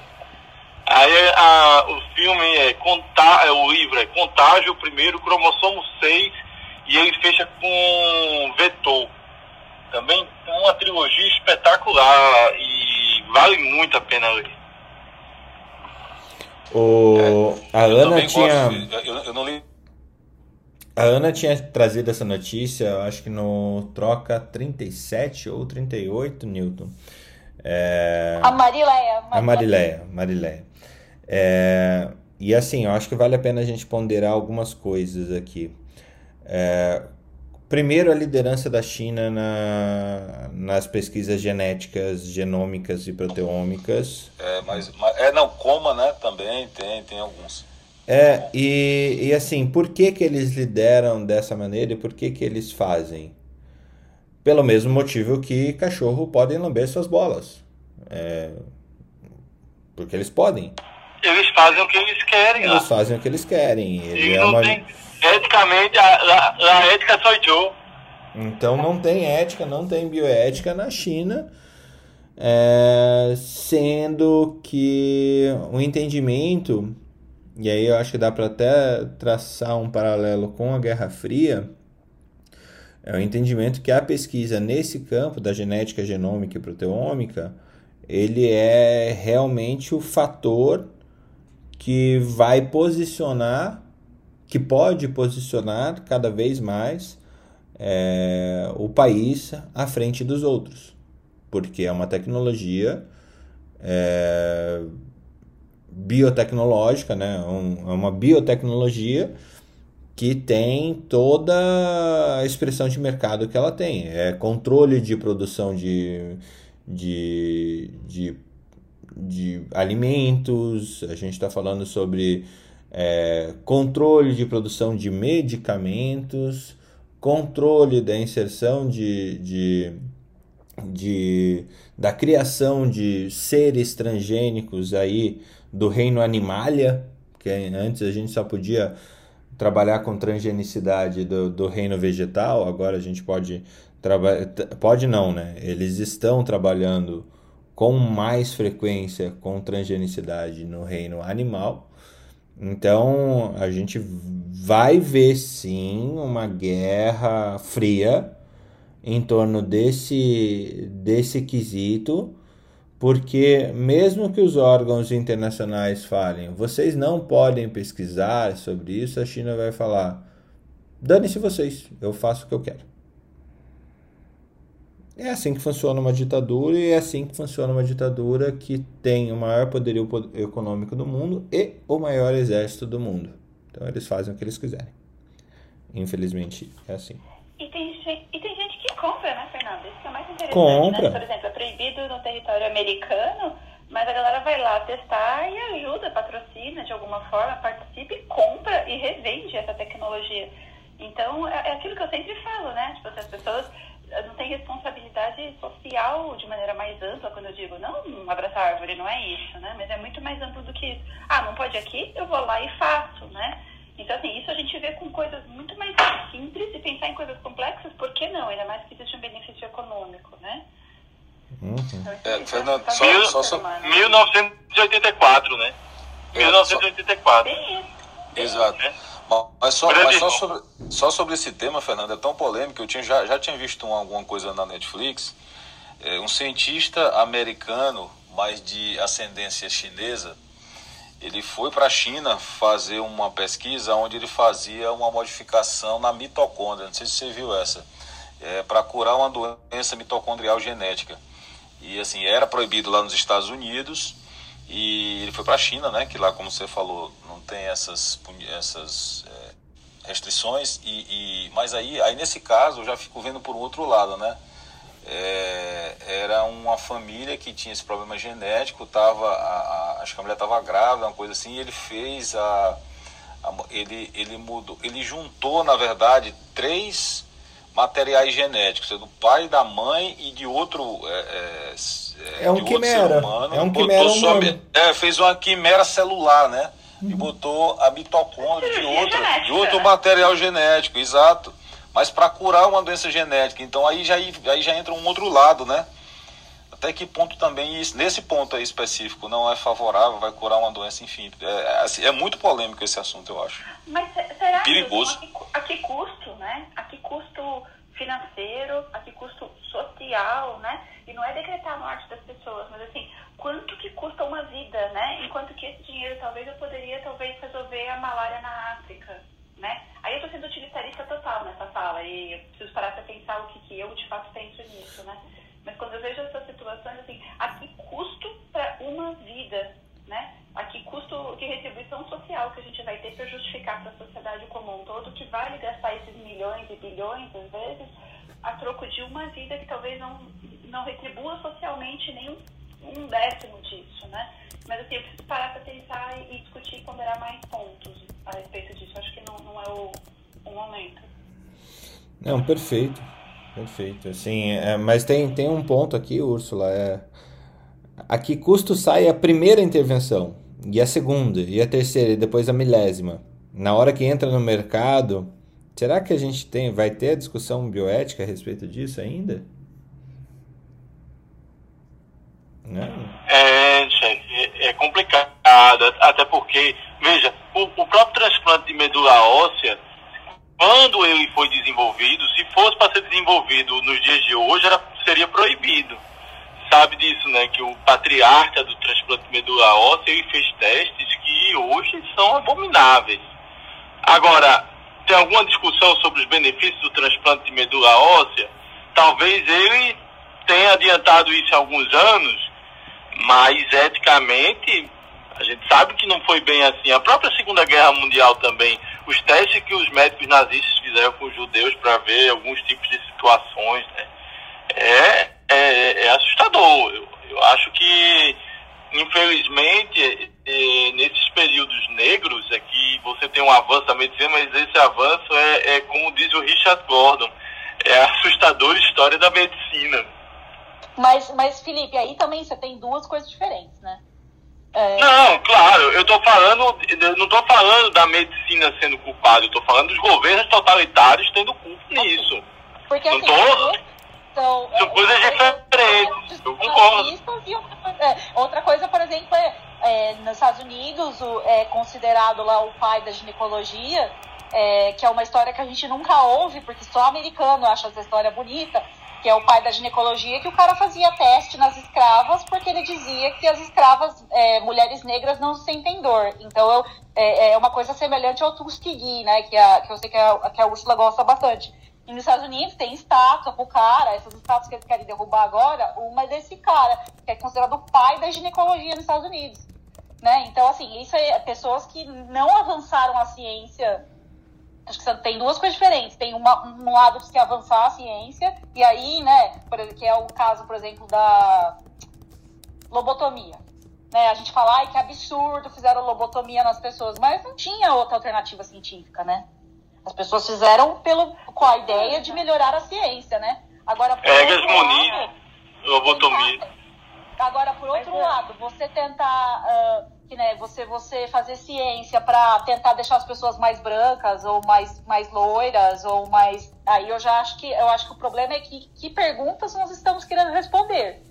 Aí a, o filme é, Contá, é o livro é Contágio, o primeiro, Cromossomo 6, e ele fecha com Vetor. Também é uma trilogia espetacular e vale muito a pena ler. O, a Eu Ana tinha. de- eu, eu não li A Ana tinha trazido essa notícia, eu acho que no Troca 37 ou 38, Newton. É, A Marileia. a Marileia, Marileia. É, e assim, eu acho que vale a pena a gente ponderar algumas coisas aqui. É, primeiro, a liderança da China na, nas pesquisas genéticas, genômicas e proteômicas. É, mas, mas- é, não, coma, né? Também tem, tem alguns. É, e, e assim, por que que eles lideram dessa maneira e por que que eles fazem? Pelo mesmo motivo que cachorro podem lamber suas bolas. É, porque eles podem. Eles fazem o que eles querem lá. Eles fazem o que eles querem. Ele E é não uma... tem, eticamente, a, a, a ética sou eu. Então não tem ética, não tem bioética na China, é, sendo que o entendimento, e aí eu acho que dá para até traçar um paralelo com a Guerra Fria, é o entendimento que a pesquisa nesse campo da genética genômica e proteômica, ele é realmente o fator que vai posicionar, que pode posicionar cada vez mais é, o país à frente dos outros, porque é uma tecnologia é, biotecnológica, né? Um- é uma biotecnologia que tem toda a expressão de mercado que ela tem. É controle de produção de, de, de, de alimentos, a gente está falando sobre é, controle de produção de medicamentos, controle da inserção de, de, de, da criação de seres transgênicos aí do reino animalia, que antes a gente só podia trabalhar com transgenicidade do, do reino vegetal, agora a gente pode trabalhar, pode não, né? Eles estão trabalhando com mais frequência com transgenicidade no reino animal. Então a gente vai ver sim uma guerra fria em torno desse, desse quesito, porque mesmo que os órgãos internacionais falem, vocês não podem pesquisar sobre isso, a China vai falar, dane-se vocês, eu faço o que eu quero. É assim que funciona uma ditadura e é assim que funciona uma ditadura que tem o maior poderio po- econômico do mundo e o maior exército do mundo. Então eles fazem o que eles quiserem. Infelizmente é assim. E tem, gente, e tem gente que compra, né, Fernando? Isso que é mais interessante, Compra. né? Por exemplo, é proibido no território americano, mas a galera vai lá testar e ajuda, patrocina de alguma forma, participa e compra e revende essa tecnologia. Então, é, é aquilo que eu sempre falo, né? Tipo, assim, as pessoas não têm responsabilidade social de maneira mais ampla, quando eu digo, não abraçar árvore, não é isso, né? Mas é muito mais amplo do que isso. Ah, não pode aqui? Eu vou lá e faço, né? Então, assim, isso a gente vê com coisas muito mais simples e pensar em coisas complexas, por que não? Ainda mais que existe um benefício econômico, né? Uhum. Então, É, Fernando, faz só- só- só- humano. 1984, né? É, 1984. Bem isso. Exato. né? Ma- Mas, só, mas só, sobre, só sobre esse tema, Fernando, é tão polêmico. Eu tinha, já, já tinha visto um- alguma coisa na Netflix. É, um cientista americano, mas de ascendência chinesa, ele foi para a China fazer uma pesquisa onde ele fazia uma modificação na mitocôndria. Não sei se você viu essa. É, para curar uma doença mitocondrial genética. E assim, era proibido lá nos Estados Unidos. E ele foi para a China, né? Que lá, como você falou, não tem essas, essas é, restrições. E, e- mas aí, aí, nesse caso, eu já fico vendo por um outro lado, né? É, era uma família que tinha esse problema genético, tava, a, a- acho que a mulher estava grávida, uma coisa assim, e ele fez a, a ele, ele mudou, ele juntou, na verdade, três materiais genéticos, é do pai, da mãe e de outro é, é, É um de outro ser quimera, humano, é um quimera humano. é, fez uma quimera celular, né? E botou a mitocôndria de outro, de outro material genético, exato. Mas para curar uma doença genética. Então aí já, aí já entra um outro lado, né? Até que ponto também, isso, nesse ponto aí específico, não é favorável, vai curar uma doença, enfim. É, é, assim, é muito polêmico esse assunto, eu acho. Mas se- será Perigoso. que a que, custo, né? né? A que custo financeiro, a que custo social, né? Não é decretar a morte das pessoas, mas assim, quanto que custa uma vida, né? Enquanto que esse dinheiro talvez eu poderia talvez resolver a malária na África, né? Aí eu estou sendo utilitarista total nessa fala e eu preciso parar para pensar o que, que eu de fato penso nisso, né? Mas quando eu vejo essas situações, assim, a que custo para uma vida, né? A que custo, que retribuição social que a gente vai ter para justificar para a sociedade como um todo que vale gastar esses milhões e bilhões, às vezes, a troco de uma vida que talvez não, não retribua socialmente nem um décimo disso, né? Mas assim, eu preciso parar para pensar e, discutir e ponderar mais pontos a respeito disso. Acho que não, não é o, o momento. Não, perfeito. Perfeito. Assim, é, mas tem, tem um ponto aqui, Úrsula. É, a que custo sai a primeira intervenção? E a segunda? E a terceira? E depois a milésima? Na hora que entra no mercado, será que a gente tem, vai ter a discussão bioética a respeito disso ainda? Não. É, chefe, é, é complicado. Até porque, veja, o, o próprio transplante de medula óssea quando ele foi desenvolvido, se fosse para ser desenvolvido nos dias de hoje, era, seria proibido. Sabe disso, né? Que o patriarca do transplante de medula óssea ele fez testes que hoje são abomináveis. Agora, tem alguma discussão sobre os benefícios do transplante de medula óssea? Talvez ele tenha adiantado isso há alguns anos, mas eticamente a gente sabe que não foi bem assim. A própria Segunda Guerra Mundial também, os testes que os médicos nazistas fizeram com os judeus para ver alguns tipos de situações, né, é, é, é, assustador. Eu, eu, acho que, infelizmente, é, nesses períodos negros é que você tem um avanço da medicina, mas esse avanço é, é como diz o Richard Gordon, é a assustadora história da medicina. Mas, mas, Felipe, aí também você tem duas coisas diferentes, né? É... Não, claro, eu estou falando, eu não estou falando da medicina sendo culpada, eu estou falando dos governos totalitários tendo culpa nisso. Porque não assim, tô... Então, São coisas diferentes, eu concordo. É, outra coisa, por exemplo, é, é, nos Estados Unidos, o, é considerado lá o pai da ginecologia, é, que é uma história que a gente nunca ouve, porque só americano acha essa história bonita, que é o pai da ginecologia, que o cara fazia teste nas escravas porque ele dizia que as escravas, é, mulheres negras, não sentem dor. Então eu, é, é, uma coisa semelhante ao Tuskegee, né? Que, a, que eu sei que a, que a Ursula gosta bastante. E nos Estados Unidos tem estátua pro cara, essas estátuas que eles querem derrubar agora, uma é desse cara, que é considerado o pai da ginecologia nos Estados Unidos. Né? Então, assim, isso é pessoas que não avançaram a ciência acho que tem duas coisas diferentes. Tem uma, um lado que é avançar a ciência, e aí, né, por exemplo, que é o caso, por exemplo, da lobotomia. Né, a gente fala, ai, que absurdo, fizeram lobotomia nas pessoas, mas não tinha outra alternativa científica, né? As pessoas fizeram pelo, com a ideia de melhorar a ciência, né? Agora, por Egas Muniz, lobotomia. Agora, por outro lado, você tentar uh, que né, você você fazer ciência para tentar deixar as pessoas mais brancas ou mais mais loiras ou mais aí eu já acho que eu acho que o problema é que que perguntas nós estamos querendo responder,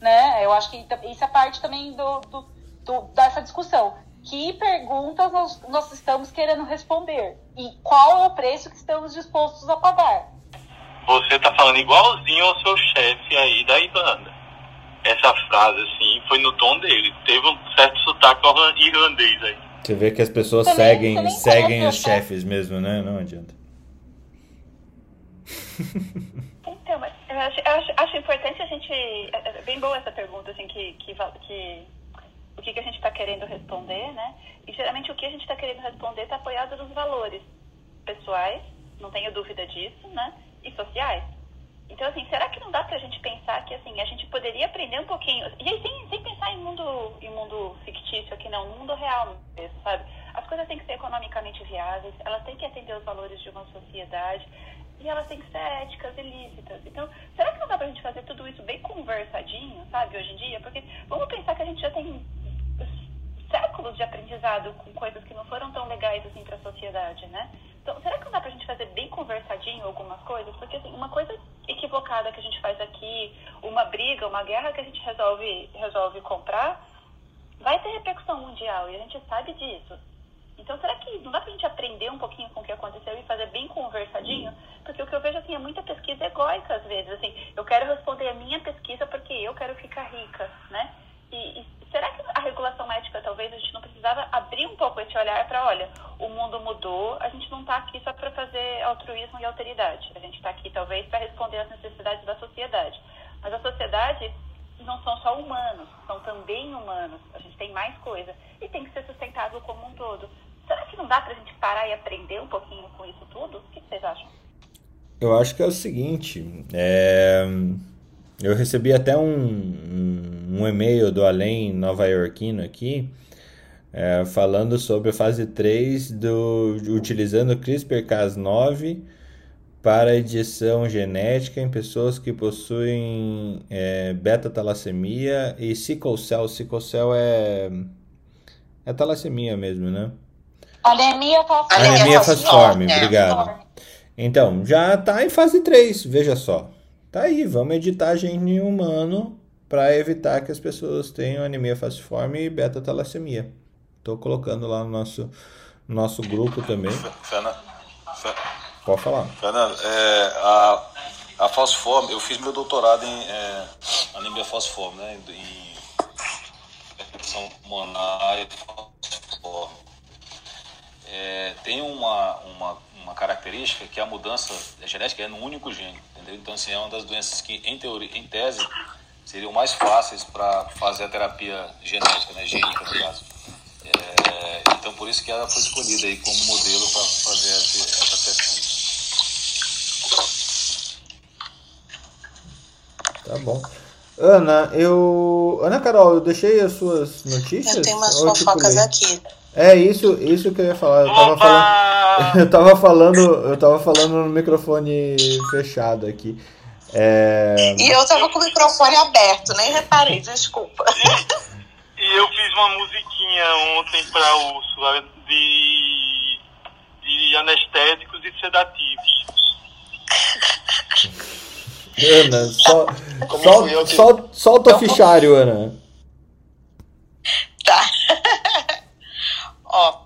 né? Eu acho que isso é parte também do, do, do dessa discussão. Que perguntas nós, nós estamos querendo responder e qual é o preço que estamos dispostos a pagar? Você tá falando igualzinho ao seu chefe aí da Irlanda essa frase, assim, foi no tom dele. Teve um certo sotaque irlandês aí. Você vê que as pessoas também, seguem, também seguem os chefes mesmo, né? Não adianta. Então, mas eu acho, eu acho, acho, importante a gente. É, é bem boa essa pergunta, assim, que, que, que o que, que a gente está querendo responder, né? E geralmente o que a gente está querendo responder está apoiado nos valores pessoais, não tenho dúvida disso, né? E sociais. Então, assim, será que não dá pra gente pensar que, assim, a gente poderia aprender um pouquinho... E aí, sem, sem pensar em mundo, em mundo fictício aqui, não, mundo real mesmo, sabe? As coisas têm que ser economicamente viáveis, elas têm que atender os valores de uma sociedade e elas têm que ser éticas e lícitas. Então, será que não dá pra gente fazer tudo isso bem conversadinho, sabe, hoje em dia? Porque vamos pensar que a gente já tem séculos de aprendizado com coisas que não foram tão legais assim para a sociedade, né? Então, será que não dá pra gente fazer bem conversadinho algumas coisas? Porque, assim, uma coisa equivocada que a gente faz aqui, uma briga, uma guerra que a gente resolve, resolve comprar, vai ter repercussão mundial e a gente sabe disso. Então, será que não dá pra gente aprender um pouquinho com o que aconteceu e fazer bem conversadinho? Porque o que eu vejo, assim, é muita pesquisa egóica, às vezes. Assim, eu quero responder a minha pesquisa porque eu quero ficar rica, né? E, e será que a regulação ética, talvez, a gente não precisava abrir um pouco esse olhar para, olha, o mundo mudou, a gente não está aqui só para fazer altruísmo e alteridade. A gente está aqui, talvez, para responder às necessidades da sociedade. Mas a sociedade não são só humanos, são também humanos. A gente tem mais coisa. E tem que ser sustentável como um todo. Será que não dá para a gente parar e aprender um pouquinho com isso tudo? O que vocês acham? Eu acho que é o seguinte, é... eu recebi até um, um, um e-mail do Além Nova Yorkino aqui, é, falando sobre a fase 3 do, utilizando CRISPR-Cas9 para edição genética em pessoas que possuem é, beta-talassemia e sickle cell. Sickle cell é, é talassemia mesmo, né? Anemia falciforme. Anemia falciforme, obrigado. Então, já está em fase 3, veja só. Tá aí, vamos editar gente em humano para evitar que as pessoas tenham anemia falciforme e beta-talassemia. Estou colocando lá no nosso, nosso grupo também. Fernando, Pode falar. Fernando é, a, a falciforme, eu fiz meu doutorado em é, anemia falciforme, né? Em infecção pulmonar e falciforme. É, tem uma, uma, uma característica que a mudança genética é no único gene, entendeu? Então, assim, é uma das doenças que, em teoria, em tese, seriam mais fáceis para fazer a terapia genética, né? Gênica, no caso. É, então, por isso que ela foi escolhida aí como modelo para fazer essa, essa pesquisa. Tá bom. Ana, eu. Ana Carol, eu deixei as suas notícias? Eu tenho umas Ou fofocas aqui. É isso, isso que eu ia falar. Eu tava falando. Eu tava falando, eu tava falando no microfone fechado aqui. É... E eu tava com o microfone aberto, nem reparei, desculpa. E eu fiz uma musiquinha ontem pra Úrsula de, de anestésicos e sedativos. Ana, sol- eu que- sol- solta o fichário, Ana. Tá. Ó,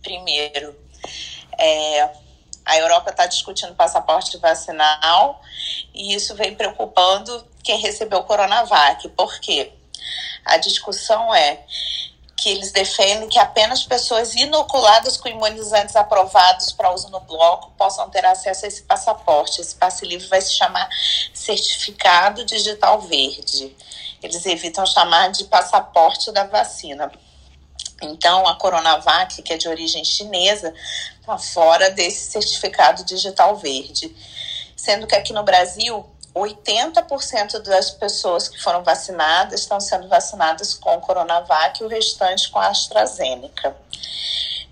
primeiro, é, a Europa está discutindo passaporte vacinal e isso vem preocupando quem recebeu o Coronavac. Por quê? A discussão é que eles defendem que apenas pessoas inoculadas com imunizantes aprovados para uso no bloco possam ter acesso a esse passaporte. Esse passe livre vai se chamar Certificado Digital Verde. Eles evitam chamar de passaporte da vacina. Então, a Coronavac, que é de origem chinesa, está fora desse certificado digital verde. Sendo que aqui no Brasil, 80% das pessoas que foram vacinadas estão sendo vacinadas com Coronavac e o restante com a AstraZeneca.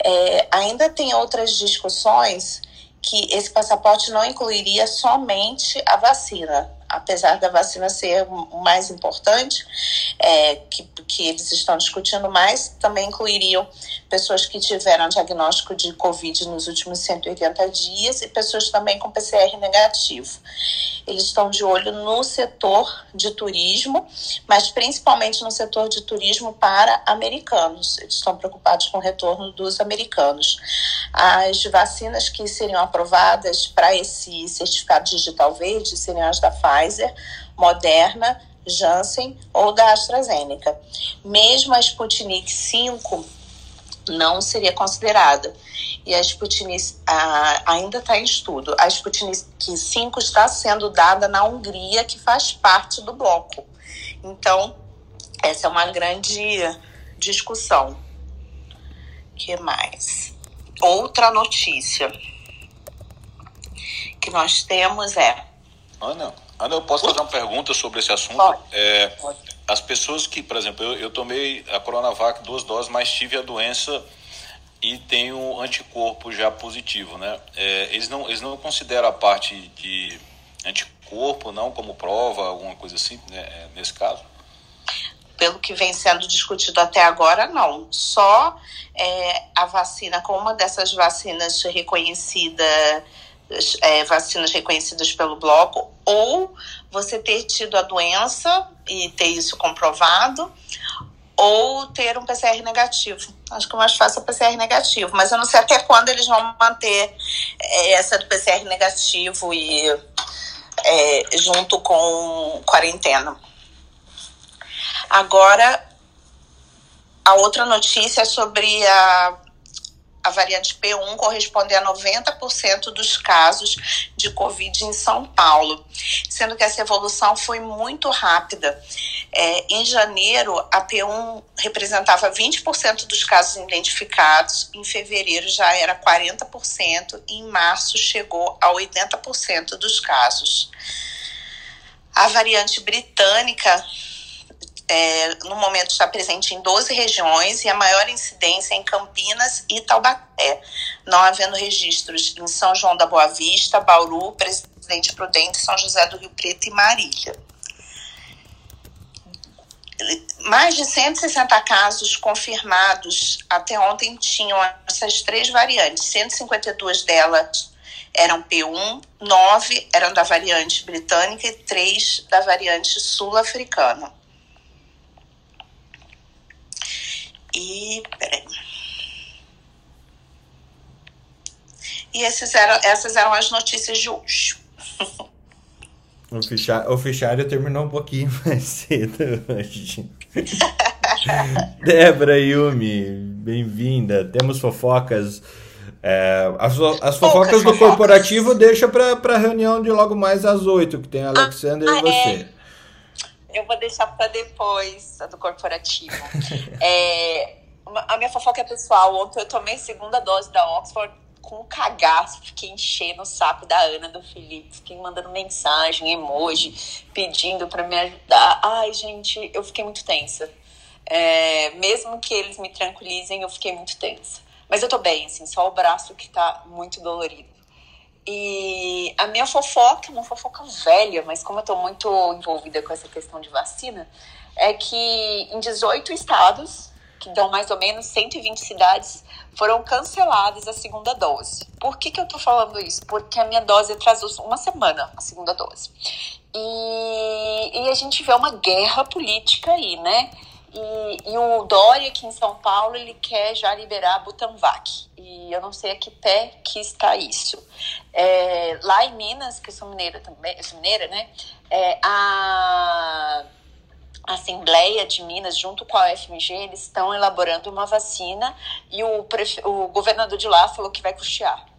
É, ainda tem outras discussões que esse passaporte não incluiria somente a vacina, apesar da vacina ser o mais importante, é, que, que eles estão discutindo mais, também incluiriam pessoas que tiveram diagnóstico de Covid nos últimos 180 dias e pessoas também com PCR negativo. Eles estão de olho no setor de turismo, mas principalmente no setor de turismo para americanos. Eles estão preocupados com o retorno dos americanos. As vacinas que seriam aprovadas para esse certificado digital verde seriam as da Pfizer, Moderna, Janssen ou da AstraZeneca. Mesmo a Sputnik 5 não seria considerada. E a Sputnik ah, ainda está em estudo. A Sputnik 5 está sendo dada na Hungria, que faz parte do bloco. Então, essa é uma grande discussão. que mais? Outra notícia que nós temos é Ana, Ana, eu posso fazer uma pergunta sobre esse assunto? Pode. É, Pode. as pessoas que, por exemplo, eu, eu tomei a Coronavac duas doses, mas tive a doença e tenho anticorpo já positivo, né? É, eles, não, eles não consideram a parte de anticorpo, não, como prova, alguma coisa assim, né, é, nesse caso? pelo que vem sendo discutido até agora, não. Só é, a vacina, como uma dessas vacinas reconhecida, é, vacinas reconhecidas pelo bloco, ou você ter tido a doença e ter isso comprovado, ou ter um PCR negativo. Acho que o mais fácil é o PCR negativo, mas eu não sei até quando eles vão manter é, essa do PCR negativo e é, junto com quarentena. Agora, a outra notícia é sobre a a variante P1 corresponde a 90% dos casos de Covid em São Paulo, sendo que essa evolução foi muito rápida. É, em janeiro, a P1 representava 20% dos casos identificados, em fevereiro já era 40%, e em março chegou a 80% dos casos. A variante britânica é, no momento está presente em 12 regiões e a maior incidência é em Campinas e Taubaté, não havendo registros em São João da Boa Vista, Bauru, Presidente Prudente, São José do Rio Preto e Marília. Mais de 160 casos confirmados até ontem tinham essas três variantes, 152 delas eram P1, 9 eram da variante britânica e 3 da variante sul-africana. E. Peraí. E eram, essas eram as notícias de hoje. O, ficha, o fichário terminou um pouquinho mais cedo hoje. Débora Yumi, bem-vinda. Temos fofocas. É, as, as fofocas do corporativo deixa para a reunião de logo mais às oito, que tem a Alexander ah, e você. É. Eu vou deixar para depois a do corporativo. é, a minha fofoca é pessoal. Ontem eu tomei segunda dose da Oxford com um cagaço. Fiquei enchendo o saco da Ana, do Felipe. Fiquei mandando mensagem, emoji, pedindo para me ajudar. Ai, gente, eu fiquei muito tensa. É, mesmo que eles me tranquilizem, eu fiquei muito tensa. Mas eu tô bem, assim, só o braço que tá muito dolorido. E a minha fofoca, uma fofoca velha, mas como eu estou muito envolvida com essa questão de vacina, é que em 18 estados, que dão mais ou menos 120 cidades, foram canceladas a segunda dose. Por que, que eu estou falando isso? Porque a minha dose atrasou uma semana, a segunda dose. E, e a gente vê uma guerra política aí, né? E, e, o Dória aqui em São Paulo, ele quer já liberar a Butanvac. E eu não sei a que pé que está isso. É, lá em Minas, que eu sou mineira também, eu sou mineira, né? É, a Assembleia de Minas, junto com a UFMG, eles estão elaborando uma vacina e o, prefe... o governador de lá falou que vai custear.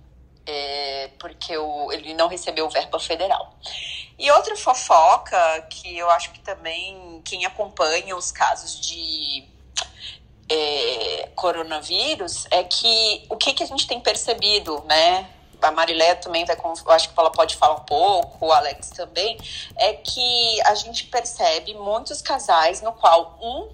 É, porque o, ele não recebeu verba federal. E outra fofoca que eu acho que também quem acompanha os casos de é, coronavírus é que o que, que a gente tem percebido, né? A Marilé também vai, eu acho que ela pode falar um pouco, o Alex também, é que a gente percebe muitos casais no qual um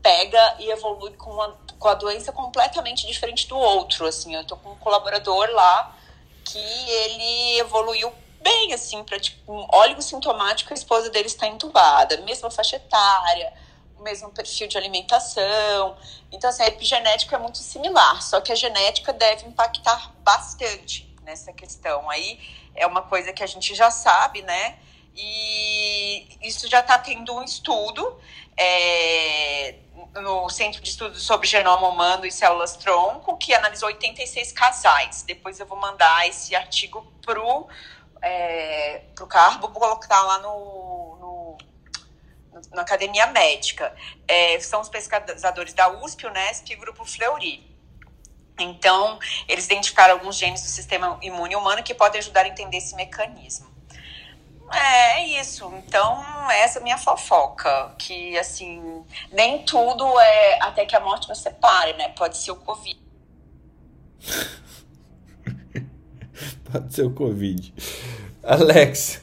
pega e evolui com, uma, com a doença completamente diferente do outro. Assim, eu tô com um colaborador lá que ele evoluiu bem, assim, para tipo, um óleo sintomático, a esposa dele está entubada, mesma faixa etária, o mesmo perfil de alimentação. Então, assim, a epigenética é muito similar, só que a genética deve impactar bastante nessa questão. Aí é uma coisa que a gente já sabe, né? E isso já está tendo um estudo é, no Centro de Estudos sobre Genoma Humano e Células Tronco, que analisou 86 casais. Depois eu vou mandar esse artigo pro é, pro Carbo, vou colocar lá no, no, na Academia Médica. É, são os pesquisadores da USP, Unesp e Grupo Fleury. Então, eles identificaram alguns genes do sistema imune humano que podem ajudar a entender esse mecanismo. É, isso. Então, essa é a minha fofoca. Que, assim, nem tudo é até que a morte nos separe, né? Pode ser o Covid. Pode ser o Covid. Alex,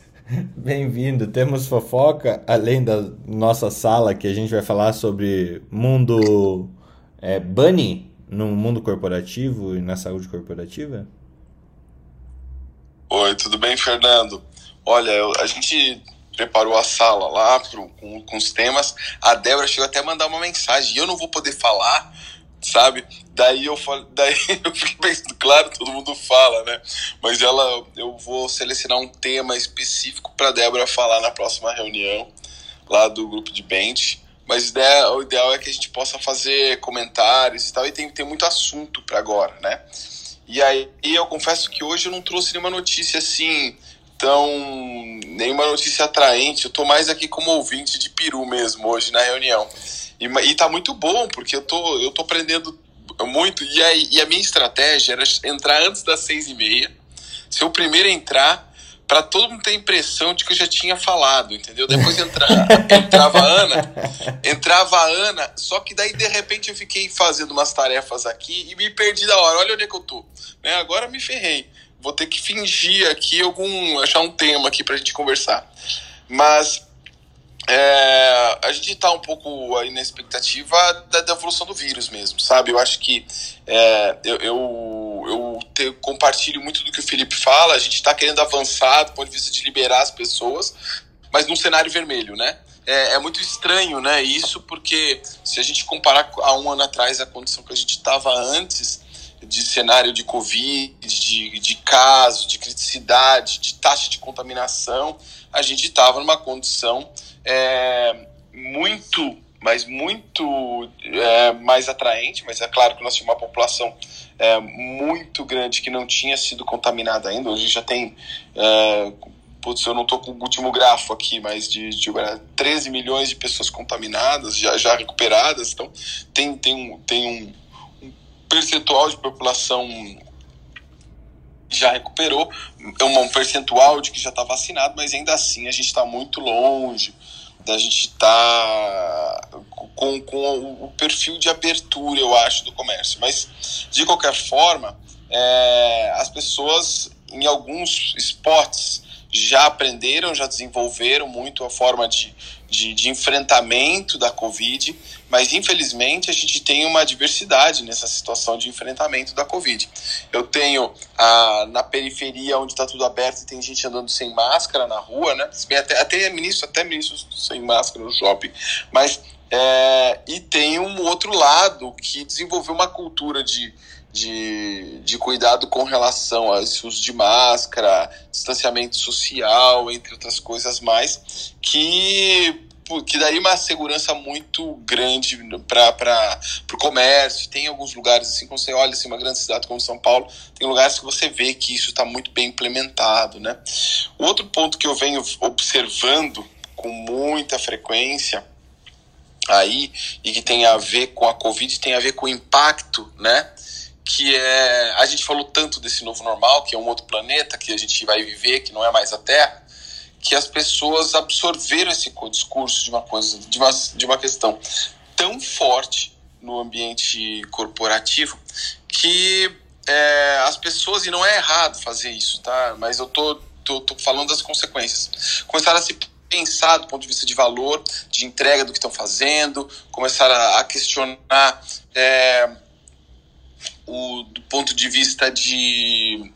bem-vindo. Temos fofoca, além da nossa sala, que a gente vai falar sobre mundo é, Bunny no mundo corporativo e na saúde corporativa? Oi, tudo bem, Fernando? Olha, a gente preparou a sala lá pro, com, com os temas. A Débora chegou até a mandar uma mensagem. E eu não vou poder falar sabe? Daí eu falei, daí eu fiquei pensando, claro, todo mundo fala, né? Mas ela, eu vou selecionar um tema específico para Débora falar na próxima reunião lá do grupo de bench. mas né, o ideal é que a gente possa fazer comentários e tal, e tem, tem muito assunto para agora, né? E aí eu confesso que hoje eu não trouxe nenhuma notícia assim tão. nenhuma notícia atraente. Eu tô mais aqui como ouvinte de peru mesmo hoje na reunião. E, e tá muito bom, porque eu tô, eu tô aprendendo muito. E, aí, e a minha estratégia era entrar antes das seis e meia, ser o primeiro a entrar para todo mundo ter a impressão de que eu já tinha falado, entendeu? Depois entra, entrava a Ana, entrava a Ana, só que daí de repente eu fiquei fazendo umas tarefas aqui e me perdi da hora. Olha onde é que eu tô. Né? Agora me ferrei. Vou ter que fingir aqui algum. achar um tema aqui pra gente conversar. Mas é, a gente está um pouco aí na expectativa da, da, evolução do vírus mesmo, sabe? Eu acho que é, eu, eu, eu te, compartilho muito do que o Felipe fala, a gente está querendo avançar do ponto de vista de liberar as pessoas, mas num cenário vermelho, né? É, é, muito estranho, né? Isso porque se a gente comparar a um ano atrás a condição que a gente estava antes de cenário de Covid, de, de casos, de criticidade, de taxa de contaminação, a gente estava numa condição é, muito, mas muito é, mais atraente, mas é claro que nós tínhamos uma população é, muito grande que não tinha sido contaminada ainda. Hoje já tem, é, putz, eu não estou com o último grafo aqui, mas de, de 13 milhões de pessoas contaminadas, já, já recuperadas. Então, tem, tem, um, tem um percentual de população já recuperou, é um percentual de que já está vacinado, mas ainda assim a gente está muito longe da gente estar tá com, com o perfil de abertura, eu acho, do comércio. Mas, de qualquer forma, é, as pessoas em alguns esportes já aprenderam, já desenvolveram muito a forma de, de, de, enfrentamento da Covid, mas infelizmente a gente tem uma diversidade nessa situação de enfrentamento da Covid. Eu tenho a, na periferia onde está tudo aberto e tem gente andando sem máscara na rua, né? Até, até ministro, até ministro sem máscara no shopping, mas é, e tem um outro lado que desenvolveu uma cultura de de, de cuidado com relação a esse uso de máscara, distanciamento social, entre outras coisas mais, que que daí uma segurança muito grande para o comércio. Tem alguns lugares, assim, quando você olha assim, uma grande cidade como São Paulo, tem lugares que você vê que isso está muito bem implementado. Né? Outro ponto que eu venho observando com muita frequência aí, e que tem a ver com a Covid, tem a ver com o impacto, né? que é a gente falou tanto desse novo normal, que é um outro planeta que a gente vai viver, que não é mais a Terra, que as pessoas absorveram esse discurso de uma coisa, de uma, de uma questão tão forte no ambiente corporativo que é, as pessoas, e não é errado fazer isso, tá? Mas eu tô, tô, tô falando das consequências. Começaram a se pensar do ponto de vista de valor, de entrega do que estão fazendo, começaram a, questionar é, o, do ponto de vista de,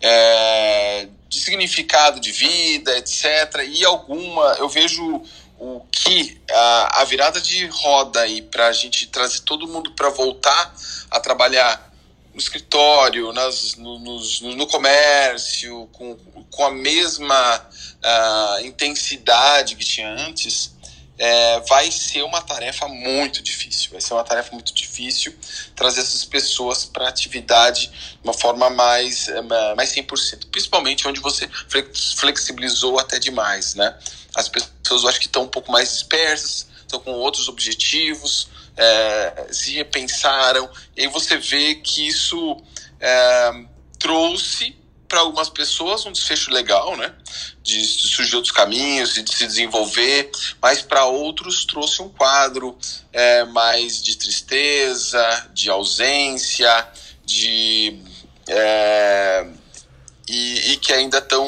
é, de significado de vida, etc. E alguma, eu vejo o que a, a virada de roda aí para a gente trazer todo mundo para voltar a trabalhar no escritório, nas, no, nos, no comércio, com, com a mesma uh, intensidade que tinha antes, é, vai ser uma tarefa muito difícil. Vai ser uma tarefa muito difícil trazer essas pessoas para a atividade de uma forma mais, é, mais 100%. Principalmente onde você flexibilizou até demais, né? As pessoas eu acho que estão um pouco mais dispersas, estão com outros objetivos, é, se repensaram. E aí você vê que isso é, trouxe para algumas pessoas um desfecho legal, né? De surgir outros caminhos de se desenvolver, mas para outros trouxe um quadro é, mais de tristeza, de ausência, de. É, e, e, que ainda tão,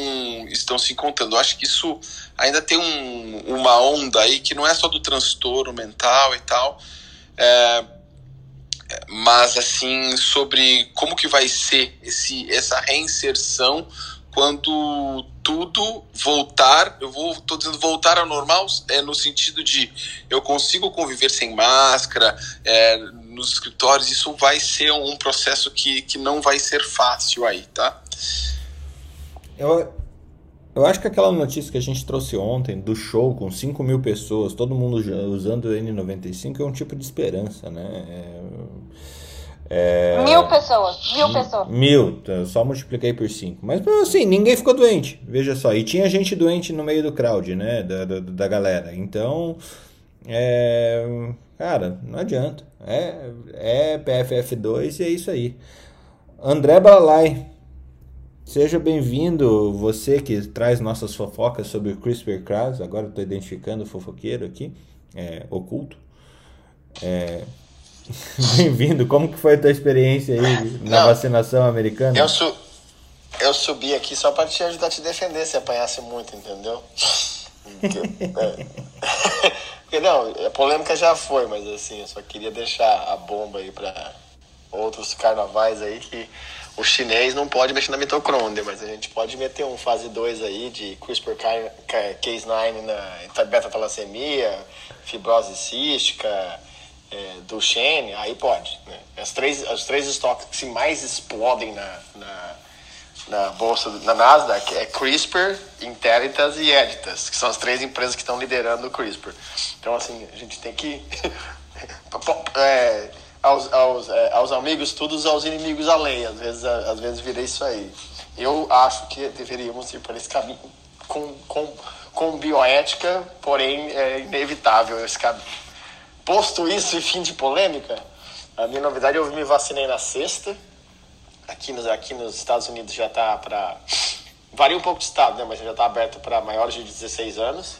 estão se encontrando. Eu acho que isso ainda tem um, uma onda aí que não é só do transtorno mental e tal, é, mas assim sobre como que vai ser esse, essa reinserção quando tudo voltar, eu vou tô dizendo voltar ao normal é no sentido de eu consigo conviver sem máscara é, nos escritórios, isso vai ser um processo que, que não vai ser fácil aí, tá? Eu, Eu acho que aquela notícia que a gente trouxe ontem do show com 5 mil pessoas, todo mundo usando o N95, é um tipo de esperança, né? É, é, Mil pessoas, mil pessoas. Mil, eu só multipliquei por 5. Mas assim, ninguém ficou doente, veja só. E tinha gente doente no meio do crowd, né? Da, da, da galera. Então, é, cara, não adianta. É, é PFF2 e é isso aí. André Balalai, seja bem-vindo, você que traz nossas fofocas sobre o CRISPR-Cas. Agora estou identificando o fofoqueiro aqui, é, oculto. É, bem-vindo, como que foi a tua experiência aí na Não, vacinação americana? Eu, su eu subi aqui só para te ajudar a te defender se apanhasse muito, entendeu? Porque, é. Não, a polêmica já foi, mas assim, eu só queria deixar a bomba aí para outros carnavais aí que o chinês não pode mexer na mitocôndria, mas a gente pode meter um fase 2 aí de CRISPR-Cas9 na beta-talassemia, fibrose cística, é, do Duchenne, aí pode. Né? As, três, as três estoques que mais explodem na, na, na bolsa, na Nasdaq, é CRISPR, Intellitas e Editas, que são as três empresas que estão liderando o CRISPR. Então, assim, a gente tem que... é, aos, aos, é, aos amigos todos, aos inimigos além. Às vezes, às vezes vira isso aí. Eu acho que deveríamos ir por esse caminho com, com, com bioética, porém é inevitável esse caminho. Posto isso e fim de polêmica, a minha novidade eu me vacinei na sexta. Aqui nos, aqui nos Estados Unidos já está para. Varia um pouco de estado, né? Mas já está aberto para maiores de 16 anos.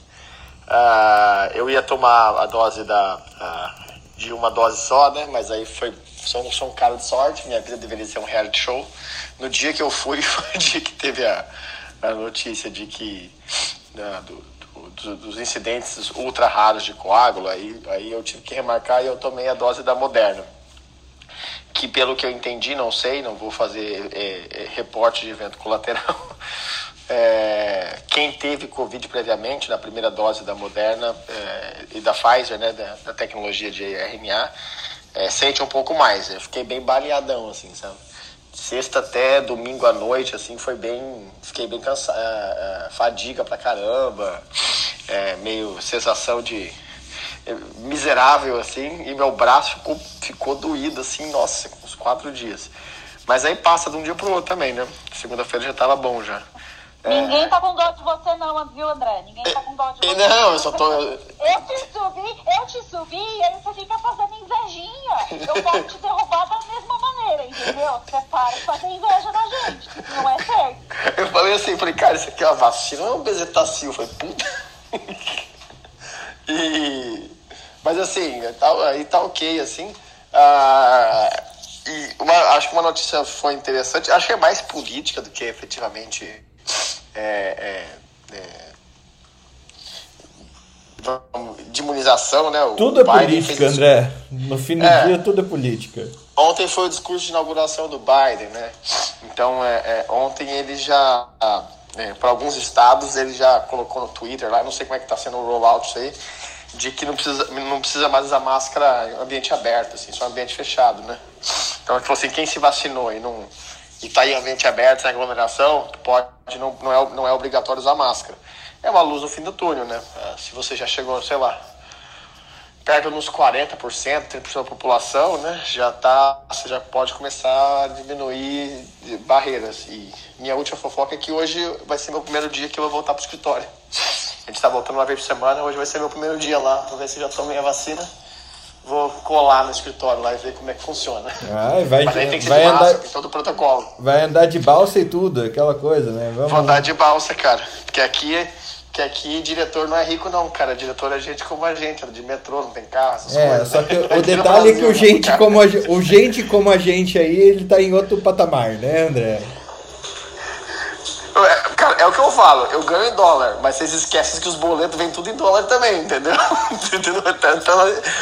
Uh, eu ia tomar a dose da. Uh, de uma dose só, né? Mas aí foi sou, sou um cara de sorte, minha vida deveria ser um reality show. No dia que eu fui, foi o dia que teve a, a notícia de que né, do, do, dos incidentes ultra raros de coágulo, aí, aí eu tive que remarcar e eu tomei a dose da Moderna. Que pelo que eu entendi, não sei, não vou fazer é, é, reporte de evento colateral. É, quem teve Covid previamente na primeira dose da Moderna é, e da Pfizer, né, da, da tecnologia de RNA, é, sente um pouco mais. Eu fiquei bem baleadão, assim, sabe? Sexta até domingo à noite, assim, foi bem. Fiquei bem cansado, é, é, fadiga pra caramba, é, meio sensação de miserável, assim, e meu braço ficou, ficou doído, assim, nossa, uns quatro dias. Mas aí passa de um dia pro outro também, né? Segunda-feira já tava bom já. Ninguém tá com dó de você não, viu, André? Ninguém tá com dó de você. Não, eu só tô... Eu te subi, eu te subi e aí você fica fazendo invejinha. Eu posso te derrubar da mesma maneira, entendeu? Você para de fazer inveja da gente. Não é certo. Eu falei assim, falei, cara, isso aqui é uma vacina, não é um bezetacil. Falei, puta... e... Mas assim, tá, aí tá ok, assim. Ah, e uma, acho que uma notícia foi interessante. Acho que é mais política do que efetivamente é, é, é, de imunização, né? O tudo é política, André. No fim do É. dia, tudo é política. Ontem foi o discurso de inauguração do Biden, né? Então, é, é, ontem ele já, para alguns estados, ele já colocou no Twitter lá, não sei como é que está sendo o rollout isso aí, de que não precisa, não precisa mais usar máscara em ambiente aberto, assim, só ambiente fechado, né? Então, ele falou assim, quem se vacinou e não e está em ambiente aberto, sem aglomeração, pode, não, não, é, não é obrigatório usar máscara. É uma luz no fim do túnel, né? Ah, Se você já chegou, sei lá, perto nos 40%, 30% da população, né? Já tá, você já pode começar a diminuir barreiras. E minha última fofoca é que hoje vai ser meu primeiro dia que eu vou voltar pro escritório. A gente tá voltando uma vez por semana, hoje vai ser meu primeiro dia lá, vou ver se já tomei a vacina. Vou colar no escritório lá e ver como é que funciona. Ai, vai, Mas aí tem que ser vai, de andar, máscara, tem todo o protocolo. vai andar de balsa e tudo, aquela coisa, né? Vamos Vou andar de balsa, cara. Porque aqui, que aqui diretor não é rico, não, cara. Diretor é gente como a gente, de metrô, não tem carro, essas É, coisas. só né? que o detalhe é que o gente, cara. como a, o gente como a gente aí, ele tá em outro patamar, né, André? É, Cara, é o que eu falo, eu ganho em dólar, mas vocês esquecem que os boletos vêm tudo em dólar também, entendeu? Entendeu? Então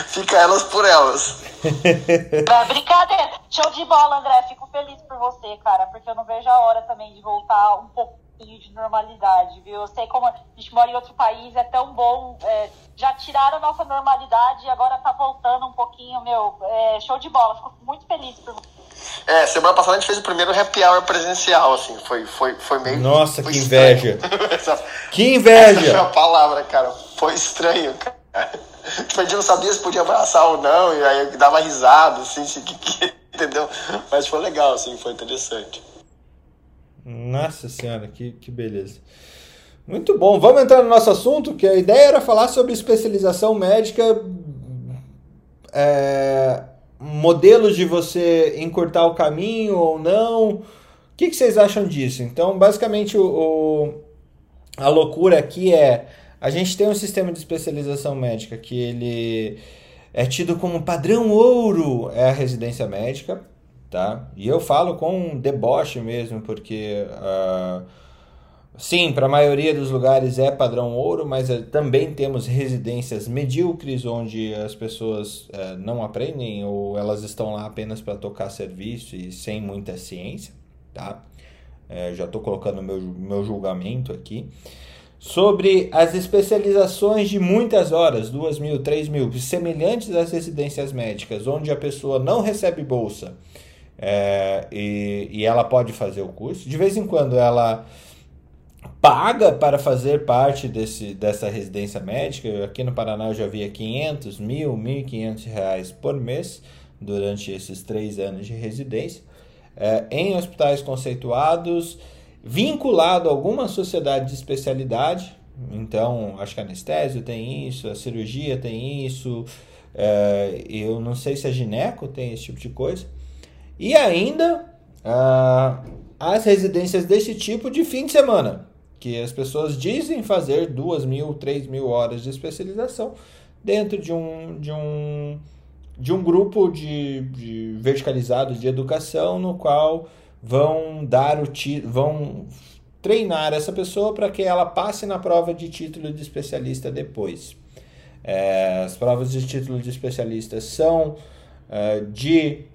fica elas por elas. Brincadeira. Show de bola, André. Fico feliz por você, cara, porque eu não vejo a hora também de voltar um pouquinho de normalidade, viu? Eu sei como a gente mora em outro país, é tão bom. é, já tiraram a nossa normalidade e agora tá voltando um pouquinho, meu. é, show de bola. Fico muito feliz por você. É, semana passada a gente fez o primeiro happy hour presencial, assim, foi, foi, foi meio. Nossa, foi que inveja. Que Essa foi a inveja! palavra, cara. Foi estranho, cara. Tipo, a gente não sabia se podia abraçar ou não, e aí dava risada, assim, entendeu? Mas foi legal, assim, foi interessante. Nossa senhora, que, que beleza. Muito bom. Vamos entrar no nosso assunto, que a ideia era falar sobre especialização médica, é, modelos de você encurtar o caminho ou não. O que, que vocês acham disso? Então, basicamente, o, o- a loucura aqui é a gente tem um sistema de especialização médica que ele é tido como padrão ouro, é a residência médica, tá? E eu falo com deboche mesmo, porque ah, sim, para a maioria dos lugares é padrão ouro, mas eh, também temos residências medíocres onde as pessoas eh, não aprendem ou elas estão lá apenas para tocar serviço e sem muita ciência, tá? Eh, já estou colocando meu, meu julgamento aqui. Sobre as especializações de muitas horas, duas mil, três mil, semelhantes às residências médicas, onde a pessoa não recebe bolsa é, e, e ela pode fazer o curso. De vez em quando ela paga para fazer parte desse, dessa residência médica. Aqui no Paraná eu já via 500, mil, 1.500 reais por mês durante esses três anos de residência. É, em hospitais conceituados, vinculado a alguma sociedade de especialidade. Então, acho que a anestésio tem isso, a cirurgia tem isso, é, eu não sei se a gineco tem esse tipo de coisa. E ainda ah, as residências desse tipo de fim de semana, que as pessoas dizem fazer duas mil, três mil horas de especialização dentro de um, de um, de um grupo de, de verticalizado de educação no qual vão dar o vão treinar essa pessoa para que ela passe na prova de título de especialista depois. É, as provas de título de especialista são é, de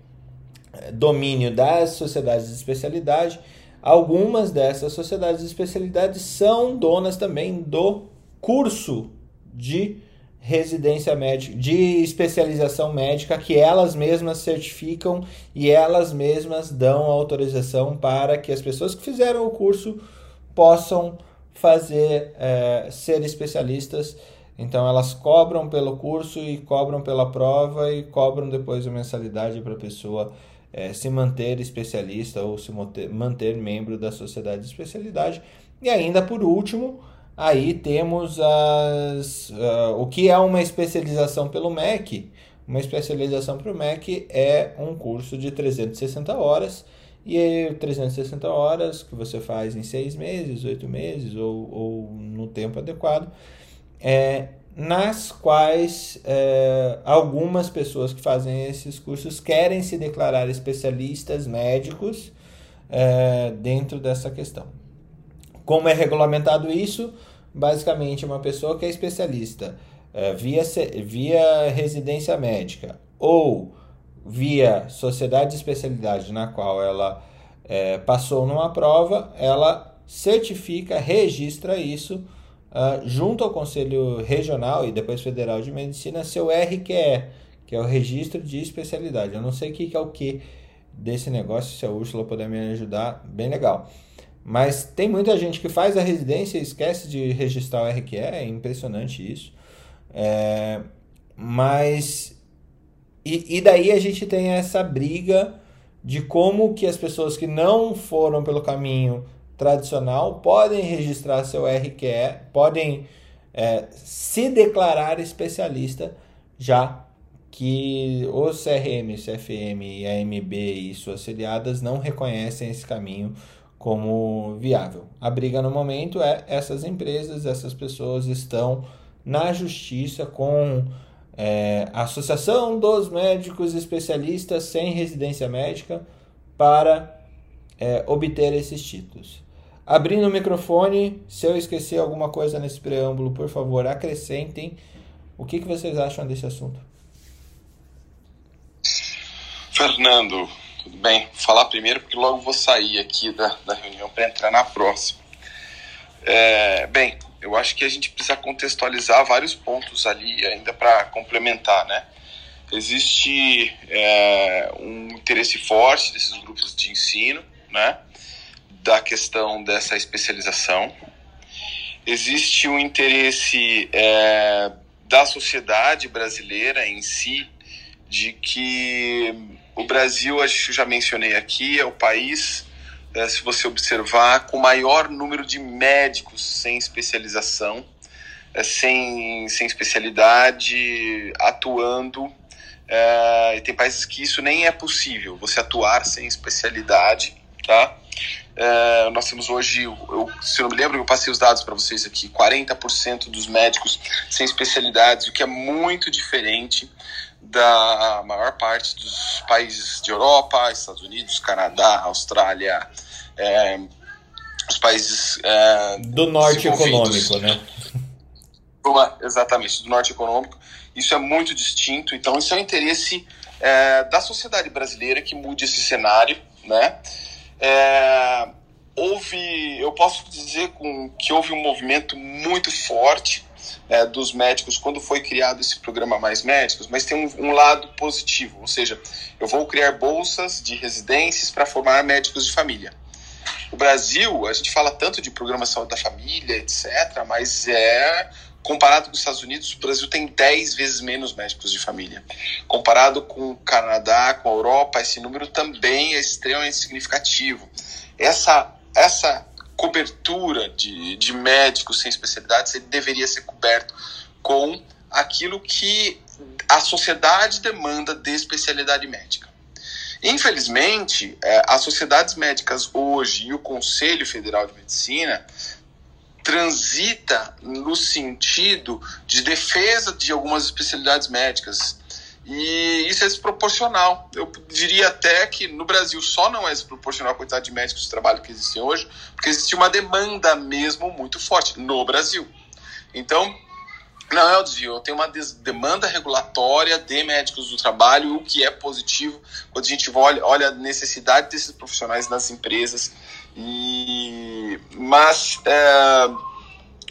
domínio das sociedades de especialidade. Algumas dessas sociedades de especialidade são donas também do curso de residência médica, de especialização médica que elas mesmas certificam e elas mesmas dão autorização para que as pessoas que fizeram o curso possam fazer é, ser especialistas. Então elas cobram pelo curso e cobram pela prova e cobram depois a mensalidade para a pessoa é, se manter especialista ou se manter, membro da sociedade de especialidade. E ainda por último, aí temos as, uh, o que é uma especialização pelo MEC. Uma especialização para o MEC é um curso de 360 horas, e é 360 horas que você faz em seis meses, oito meses ou, ou no tempo adequado, é, nas quais é, algumas pessoas que fazem esses cursos querem se declarar especialistas médicos é, dentro dessa questão. Como é regulamentado isso? Basicamente, uma pessoa que é especialista é, via, via residência médica ou via sociedade de especialidade na qual ela é, passou numa prova, ela certifica, registra isso uh, junto ao Conselho Regional e depois Federal de Medicina, seu RQE, que é o Registro de Especialidade. Eu não sei o que, que é o que desse negócio, se a Úrsula puder me ajudar, bem legal. Mas tem muita gente que faz a residência e esquece de registrar o RQE, é impressionante isso. É, mas. E, e daí a gente tem essa briga de como que as pessoas que não foram pelo caminho tradicional podem registrar seu RQE, podem é, se declarar especialista, já que o CRM, CFM, AMB e suas filiadas não reconhecem esse caminho como viável. A briga no momento é essas empresas, essas pessoas estão na justiça com é, a Associação dos Médicos Especialistas sem residência médica para é, obter esses títulos. Abrindo o microfone, se eu esquecer alguma coisa nesse preâmbulo, por favor, acrescentem. O que, que vocês acham desse assunto? Fernando, tudo bem? Vou falar primeiro porque logo vou sair aqui da, da reunião para entrar na próxima. É, bem, eu acho que a gente precisa contextualizar vários pontos ali ainda para complementar, né? Existe é, um interesse forte desses grupos de ensino, né? Da questão dessa especialização. Existe um interesse é, da sociedade brasileira em si de que o Brasil, eu já mencionei aqui, é o país, é, se você observar, com maior número de médicos sem especialização, é, sem, sem especialidade, atuando. É, e tem países que isso nem é possível, você atuar sem especialidade, tá? É, nós temos hoje, eu, se eu não me lembro, eu passei os dados para vocês aqui: 40% dos médicos sem especialidades, o que é muito diferente da maior parte dos países de Europa, Estados Unidos, Canadá, Austrália, é, os países é, do norte econômico, né? Exatamente, do norte econômico. Isso é muito distinto. Então, isso é o interesse é, da sociedade brasileira que mude esse cenário, né? É, houve, eu posso dizer com, que houve um movimento muito forte é, dos médicos quando foi criado esse programa Mais Médicos, mas tem um, um lado positivo, ou seja, eu vou criar bolsas de residências para formar médicos de família. O Brasil, a gente fala tanto de programa de saúde da família, etc., mas é comparado com os Estados Unidos, o Brasil tem 10 vezes menos médicos de família. Comparado com o Canadá, com a Europa, esse número também é extremamente significativo. Essa, essa cobertura de, de médicos sem especialidades deveria ser coberto com aquilo que a sociedade demanda de especialidade médica. Infelizmente, é, as sociedades médicas hoje e o Conselho Federal de Medicina transita no sentido de defesa de algumas especialidades médicas. E isso é desproporcional. Eu diria até que no Brasil só não é desproporcional a quantidade de médicos de trabalho que existem hoje, porque existe uma demanda mesmo muito forte no Brasil. Então, não é o desvio, tem uma demanda regulatória de médicos do trabalho, o que é positivo quando a gente olha, olha a necessidade desses profissionais nas empresas e, mas é,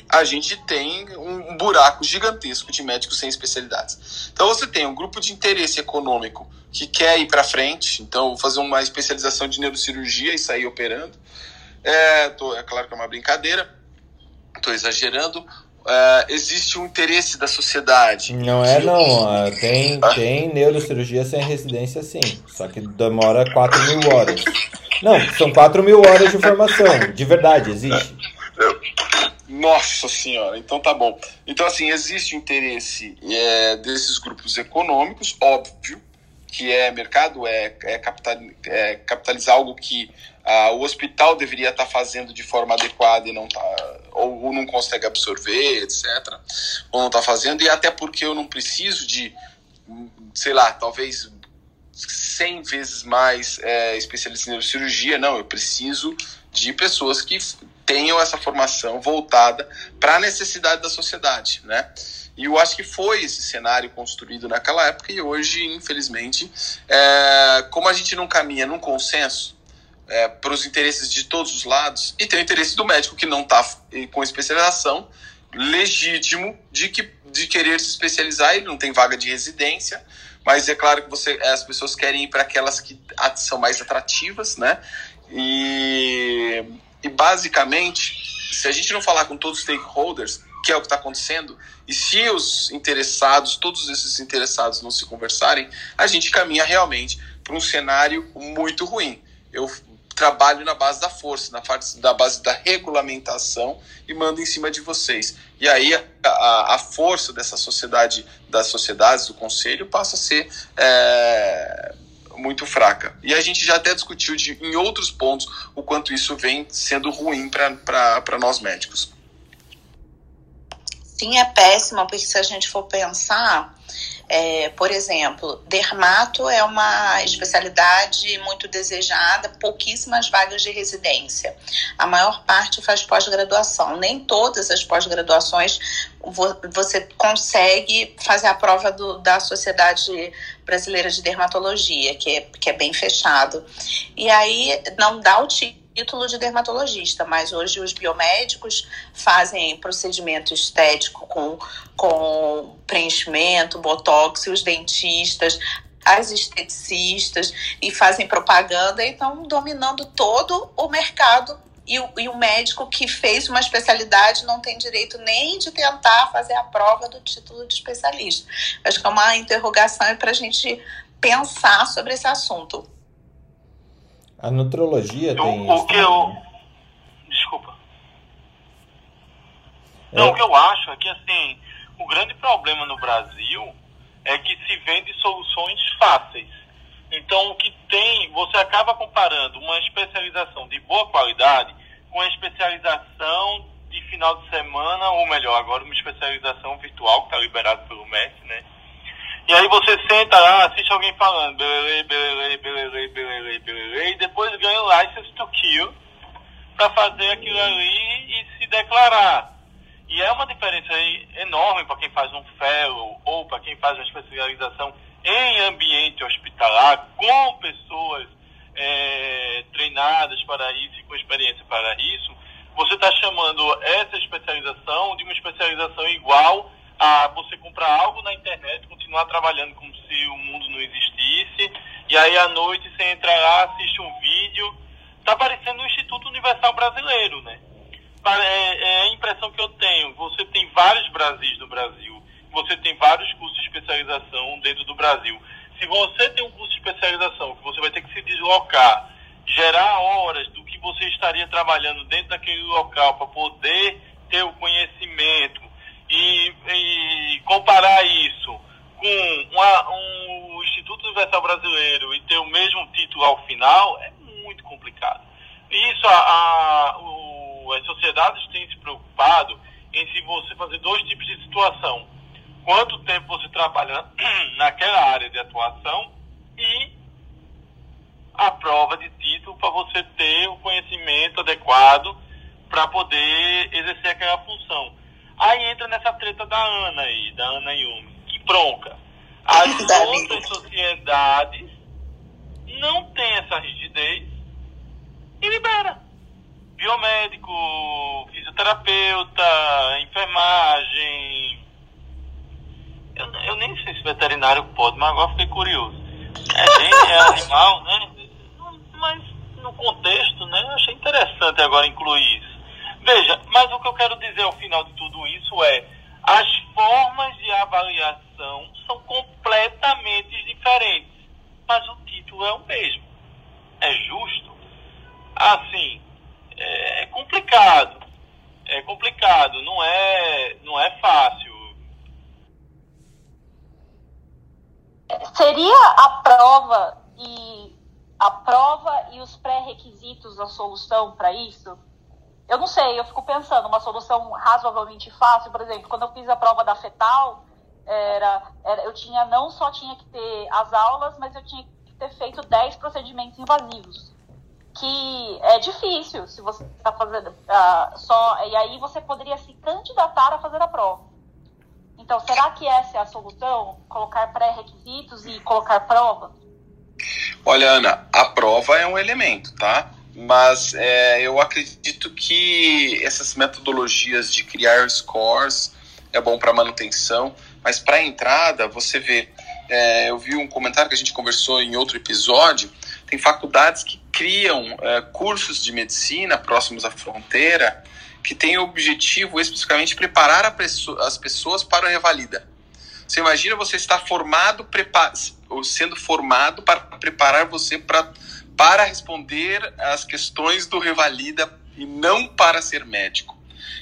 a gente tem um buraco gigantesco de médicos sem especialidades. Então você tem um grupo de interesse econômico que quer ir para frente, então fazer uma especialização de neurocirurgia e sair operando. É, tô, é claro que é uma brincadeira, estou exagerando. É, existe um interesse da sociedade. Não é não, tem, ah? tem neurocirurgia sem residência sim, só que demora 4 mil horas. Não, são 4 mil horas de formação. De verdade, existe. Nossa senhora, então tá bom. Então, assim, existe interesse é, desses grupos econômicos, óbvio, que é mercado, é, é, capital, é capitalizar algo que ah, o hospital deveria estar tá fazendo de forma adequada e não tá, ou, ou não consegue absorver, etc. Ou não está fazendo, e até porque eu não preciso de, sei lá, talvez 100 vezes mais é, especialistas em neurocirurgia, não, eu preciso de pessoas que tenham essa formação voltada para a necessidade da sociedade, né? E eu acho que foi esse cenário construído naquela época e hoje, infelizmente, é, como a gente não caminha num consenso é, para os interesses de todos os lados, e tem o interesse do médico que não está com especialização, legítimo de, que, de querer se especializar, ele não tem vaga de residência, mas é claro que você, as pessoas querem ir para aquelas que são mais atrativas, né? E, e basicamente, se a gente não falar com todos os stakeholders, que é o que está acontecendo, e se os interessados, todos esses interessados não se conversarem, a gente caminha realmente para um cenário muito ruim. Eu trabalho na base da força, na, parte, da base da regulamentação e mando em cima de vocês. E aí a, a, a força dessa sociedade, das sociedades, do conselho, passa a ser é, muito fraca. E a gente já até discutiu de, em outros pontos o quanto isso vem sendo ruim para nós médicos. Sim, é péssimo, porque se a gente for pensar, é, por exemplo, dermato é uma especialidade muito desejada, pouquíssimas vagas de residência. A maior parte faz pós-graduação. Nem todas as pós-graduações você consegue fazer a prova do, da Sociedade Brasileira de Dermatologia, que é, que é bem fechado. E aí não dá o título título de dermatologista, mas hoje os biomédicos fazem procedimento estético com, com preenchimento, botox, os dentistas as esteticistas e fazem propaganda e estão dominando todo o mercado e o, e o, médico que fez uma especialidade não tem direito nem de tentar fazer a prova do título de especialista. Acho que é uma interrogação para a gente pensar sobre esse assunto. A nutrologia tem. O, o que eu. Desculpa. É. Não, o que eu acho é que assim, o grande problema no Brasil é que se vende soluções fáceis. Então, o que tem, você acaba comparando uma especialização de boa qualidade com a especialização de final de semana, ou melhor, agora uma especialização virtual que está liberado pelo MEC, né? E aí você senta lá, assiste alguém falando, belele, belele, belele, belele, belele, e depois ganha o license to kill para fazer aquilo ali e se declarar. E é uma diferença enorme para quem faz um fellow ou para quem faz uma especialização em ambiente hospitalar, com pessoas é, treinadas para isso e com experiência para isso, você está chamando essa especialização de uma especialização igual a você comprar algo na internet, continuar trabalhando como se o mundo não existisse, e aí à noite você entra lá, assiste um vídeo. Está parecendo o Instituto Universal Brasileiro, né? É, é a impressão que eu tenho. Você tem vários Brasis no Brasil, você tem vários cursos de especialização dentro do Brasil. Se você tem um curso de especialização que você vai ter que se deslocar, gerar horas do que você estaria trabalhando dentro daquele local para poder ter o conhecimento e, e comparar isso com uma, um Instituto Universal Brasileiro e ter o mesmo título ao final é muito complicado. Isso a, a o, as sociedades têm se preocupado em se você fazer dois tipos de situação quanto tempo você trabalha naquela área de atuação e a prova de título para você ter o conhecimento adequado para poder exercer aquela função. Aí entra nessa treta da Ana aí, da Ana Yumi, que bronca. As outras sociedades não têm essa rigidez e libera. Biomédico, fisioterapeuta, enfermagem, eu, eu nem sei se veterinário pode, mas agora fiquei curioso. É gente, é animal, né? Mas no contexto, né? Eu achei interessante agora incluir isso. Veja, mas o que eu quero dizer ao final de tudo isso é as formas de avaliação são completamente diferentes, mas o título é o mesmo. É justo? Assim, é complicado. É complicado, não é, não é fácil. Seria a prova e a prova e os pré-requisitos a solução para isso? Eu não sei, eu fico pensando, uma solução razoavelmente fácil, por exemplo, quando eu fiz a prova da fetal, era, era, eu tinha não só tinha que ter as aulas, mas eu tinha que ter feito 10 procedimentos invasivos. Que é difícil se você está fazendo uh, só. E aí você poderia se candidatar a fazer a prova. Então, será que essa é a solução? Colocar pré-requisitos e colocar prova? Olha, Ana, a prova é um elemento, tá? Mas é, eu acredito que essas metodologias de criar scores é bom para manutenção, mas para entrada, você vê, é, eu vi um comentário que a gente conversou em outro episódio, tem faculdades que criam é, cursos de medicina próximos à fronteira que tem o objetivo especificamente preparar as pessoas para a revalida. Você imagina você estar formado, sendo formado para preparar você pra, para responder às questões do revalida e não para ser médico.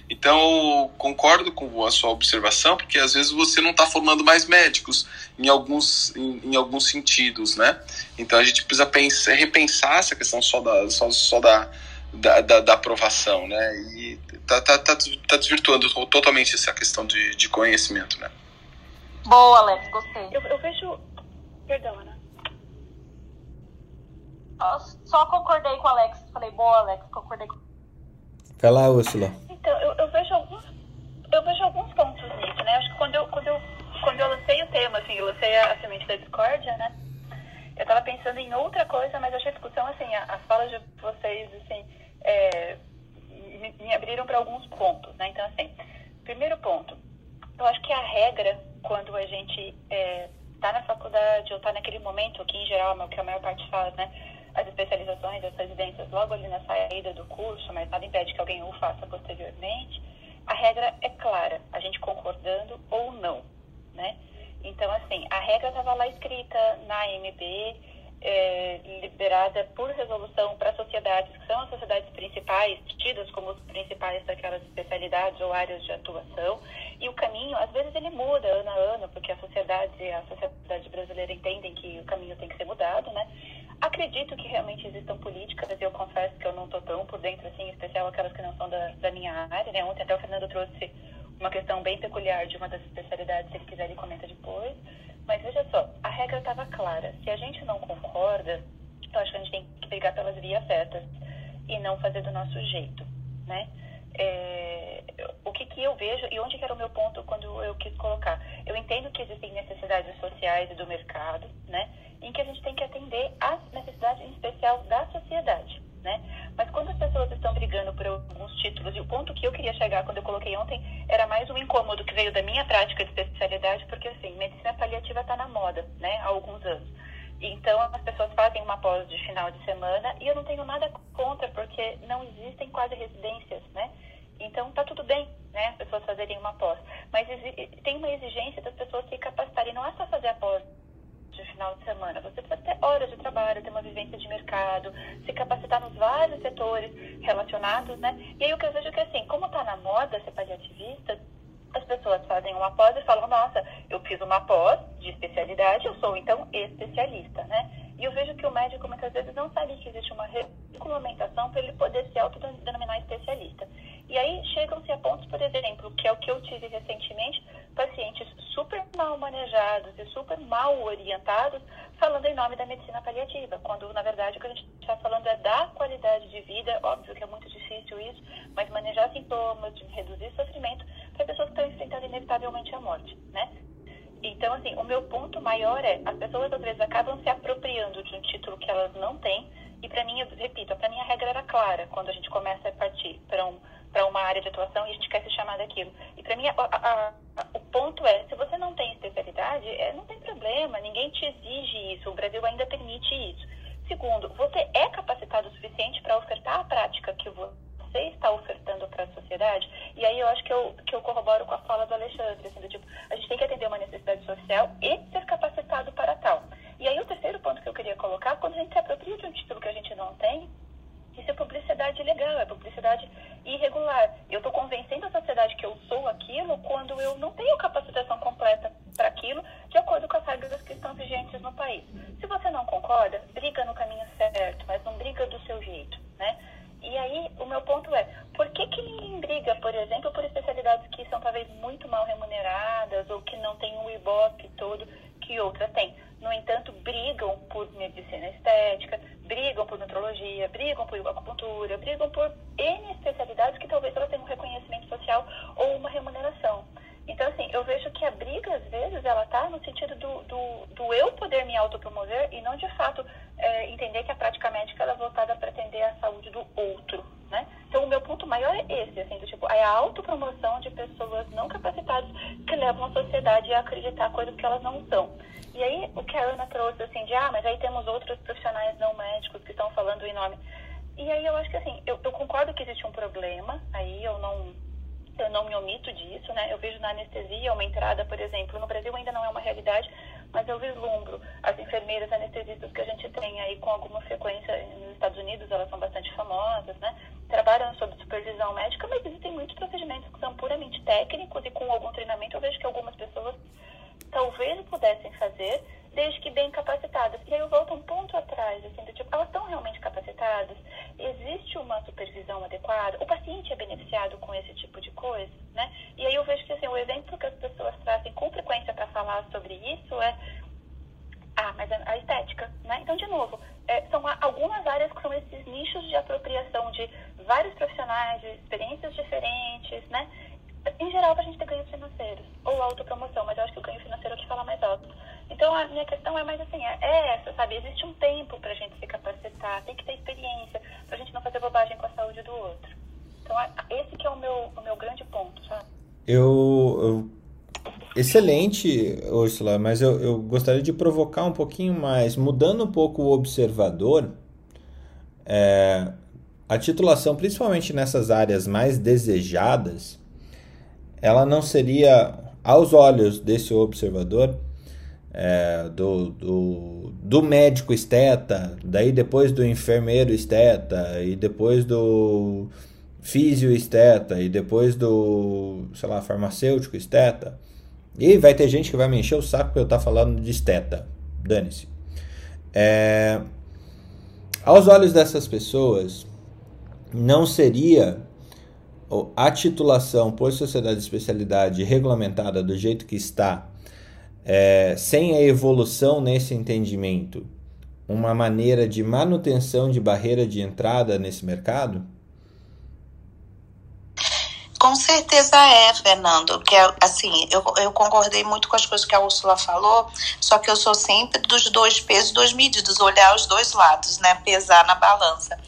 Então, concordo com a sua observação, porque às vezes você não está formando mais médicos em alguns, em, em, alguns sentidos, né? Então a gente precisa pensar, repensar essa questão só da, só, só da, da, da, da aprovação, né? E tá, tá, tá, tá desvirtuando totalmente essa questão de, de conhecimento, né? Boa, Alex, gostei. Eu, eu vejo. Perdão, Ana. Só concordei com o Alex. Falei, boa, Alex, concordei com. Vai lá, Úrsula. Então, eu, eu vejo alguns. Eu vejo alguns pontos nisso, né? Acho que quando eu, quando eu, quando eu lancei o tema, assim, eu lancei a, a semente da discórdia, né? Eu tava pensando em outra coisa, mas achei a discussão, assim, as falas de vocês, assim, é, me, me abriram para alguns pontos, né? Então, assim, primeiro ponto, eu acho que a regra, quando a gente é, está na faculdade ou está naquele momento que, em geral, é o que a maior parte faz, né? As especializações, as residências logo ali na saída do curso, mas nada impede que alguém o faça posteriormente. A regra é clara, a gente concordando ou não, né? Então, assim, a regra estava lá escrita na AMB, é, liberada por resolução para sociedades, que são as sociedades principais, tidas como os principais daquelas especialidades ou áreas de atuação. E o caminho, às vezes, ele muda ano a ano, porque a sociedade, a sociedade brasileira entendem que o caminho tem que ser mudado, né? Acredito que realmente existam políticas, eu confesso que eu não estou tão por dentro, assim, em especial aquelas que não são da, da minha área, né? Ontem até o Fernando trouxe uma questão bem peculiar de uma das especialidades, se ele quiser ele comenta depois. Mas veja só, a regra estava clara. Se a gente não concorda, eu acho que a gente tem que pegar pelas vias certas e não fazer do nosso jeito, né? É, o que, que eu vejo e onde que era o meu ponto quando eu quis colocar? Eu entendo que existem necessidades sociais e do mercado, né? Em que a gente tem que atender às necessidades em especial da sociedade, né? Mas quando as pessoas estão brigando por alguns títulos, e o ponto que eu queria chegar quando eu coloquei ontem era mais um incômodo que veio da minha prática de especialidade, porque assim, medicina paliativa está na moda, né, há alguns anos. Então as pessoas fazem uma pós de final de semana e eu não tenho nada contra, porque não existem quase residências, né? Então tá tudo bem, né, as pessoas fazerem uma pós. Mas tem uma exigência das pessoas se capacitarem, não é só fazer a pós de final de semana. Você precisa ter horas de trabalho, ter uma vivência de mercado, se capacitar nos vários setores relacionados, né? E aí o que eu vejo é que assim, como está na moda ser paliativista, as pessoas fazem uma pós e falam, nossa, eu fiz uma pós de especialidade, eu sou então especialista, né? E eu vejo que o médico muitas vezes não sabe que existe uma regulamentação para ele poder se autodenominar especialista. E aí chegam-se a pontos, por exemplo, que é o que eu tive recentemente, pacientes super mal manejados e super mal orientados, falando em nome da medicina paliativa, quando na verdade o que a gente está falando é da qualidade de vida, óbvio que é muito difícil isso, mas manejar sintomas, reduzir sofrimento para pessoas que estão enfrentando inevitavelmente a morte, né? Então, assim, o meu ponto maior é, as pessoas às vezes acabam se apropriando de um título que elas não têm, e para mim, eu repito, para mim a regra era clara, quando a gente começa a partir para um para uma área de atuação e a gente quer se chamar daquilo. E para mim, a, a, a, o ponto é, se você não tem especialidade, é, não tem problema, ninguém te exige isso, o Brasil ainda permite isso. Segundo, você é capacitado o suficiente para ofertar a prática que você está ofertando para a sociedade? E aí eu acho que eu, que eu corroboro com a fala do Alexandre, assim, do tipo, a gente tem que atender uma necessidade social e ser capacitado para tal. E aí o terceiro ponto que eu queria colocar, quando a gente se apropria de um título que a gente não tem, isso é publicidade ilegal, é publicidade irregular. Eu estou convencendo a sociedade que eu sou aquilo quando eu não tenho capacitação completa para aquilo, de acordo com as regras que estão vigentes no país. Se você não concorda, briga no caminho certo, mas não briga do seu jeito, né? E aí, o meu ponto é, por que, que ninguém briga, por exemplo, por especialidades que são talvez muito mal remuneradas ou que não têm o Ibope todo que outra tem? No entanto, brigam por medicina estética, brigam por nutrologia, brigam por acupuntura, brigam por N especialidades que talvez elas tenham um reconhecimento social ou uma remuneração. Então, assim, eu vejo que a briga, às vezes, ela tá no sentido do, do, do eu poder me autopromover e não, de fato, é, entender que a prática médica ela é voltada para atender a saúde do outro, né? Então, o meu ponto maior é esse, assim, do tipo, é a autopromoção de pessoas não capacitadas que levam a sociedade a acreditar coisas que elas não são. E aí, o que a Ana trouxe, assim, de, ah, mas aí temos outros profissionais não médicos que estão falando em nome. E aí, eu acho que, assim, eu, eu concordo que existe um problema, aí eu não, eu não me omito disso, né? Eu vejo na anestesia uma entrada, por exemplo, no Brasil ainda não é uma realidade, mas eu vislumbro as enfermeiras anestesistas que a gente tem aí com alguma frequência nos Estados Unidos, elas são bastante famosas, né? Trabalham sob supervisão médica, mas existem muitos procedimentos que são puramente técnicos e com algum treinamento eu vejo que algumas pessoas talvez pudessem fazer, desde que bem capacitadas. E aí eu volto um ponto atrás, assim, do tipo, elas estão realmente capacitadas? Existe uma supervisão adequada? O paciente é beneficiado com esse tipo de coisa, né? E aí eu vejo que, assim, o exemplo que as pessoas trazem com frequência para falar sobre isso é ah, mas a estética, né? Então, de novo, é, são algumas áreas que são esses nichos de apropriação de vários profissionais, de experiências diferentes, né? Em geral, a gente ter ganhos financeiros ou autopromoção, mas eu acho que o ganho financeiro é o que fala mais alto. Então, a minha questão é mais assim, é, é essa, sabe? Existe um tempo pra gente se capacitar, tem que ter experiência, pra gente não fazer bobagem com a saúde do outro. Então, esse que é o meu, o meu grande ponto, sabe? Eu, eu Excelente, Ursula, mas eu, eu gostaria de provocar um pouquinho mais, mudando um pouco o observador, é, a titulação, principalmente nessas áreas mais desejadas, ela não seria, aos olhos desse observador, é, do, do, do médico esteta, daí depois do enfermeiro esteta, e depois do físio esteta, e depois do, sei lá, farmacêutico esteta. E vai ter gente que vai me encher o saco porque eu estar tá falando de esteta. Dane-se. É, aos olhos dessas pessoas, não seria a titulação por sociedade de especialidade regulamentada do jeito que está é, sem a evolução nesse entendimento, uma maneira de manutenção de barreira de entrada nesse mercado? Com certeza é, Fernando. Que é, assim, eu, eu concordei muito com as coisas que a Úrsula falou, só que eu sou sempre dos dois pesos, duas medidas, olhar os dois lados, né? Pesar na balança.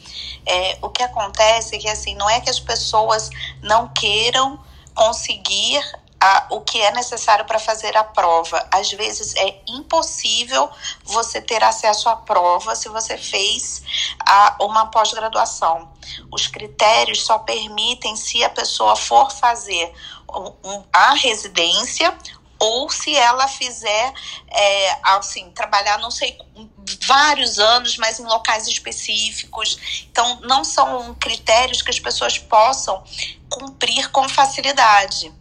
É, o que acontece é que assim, não é que as pessoas não queiram conseguir a, o que é necessário para fazer a prova. Às vezes é impossível você ter acesso à prova se você fez a, uma pós-graduação. Os critérios só permitem se a pessoa for fazer a residência ou se ela fizer, é, assim, trabalhar, não sei, vários anos, mas em locais específicos. Então, não são critérios que as pessoas possam cumprir com facilidade.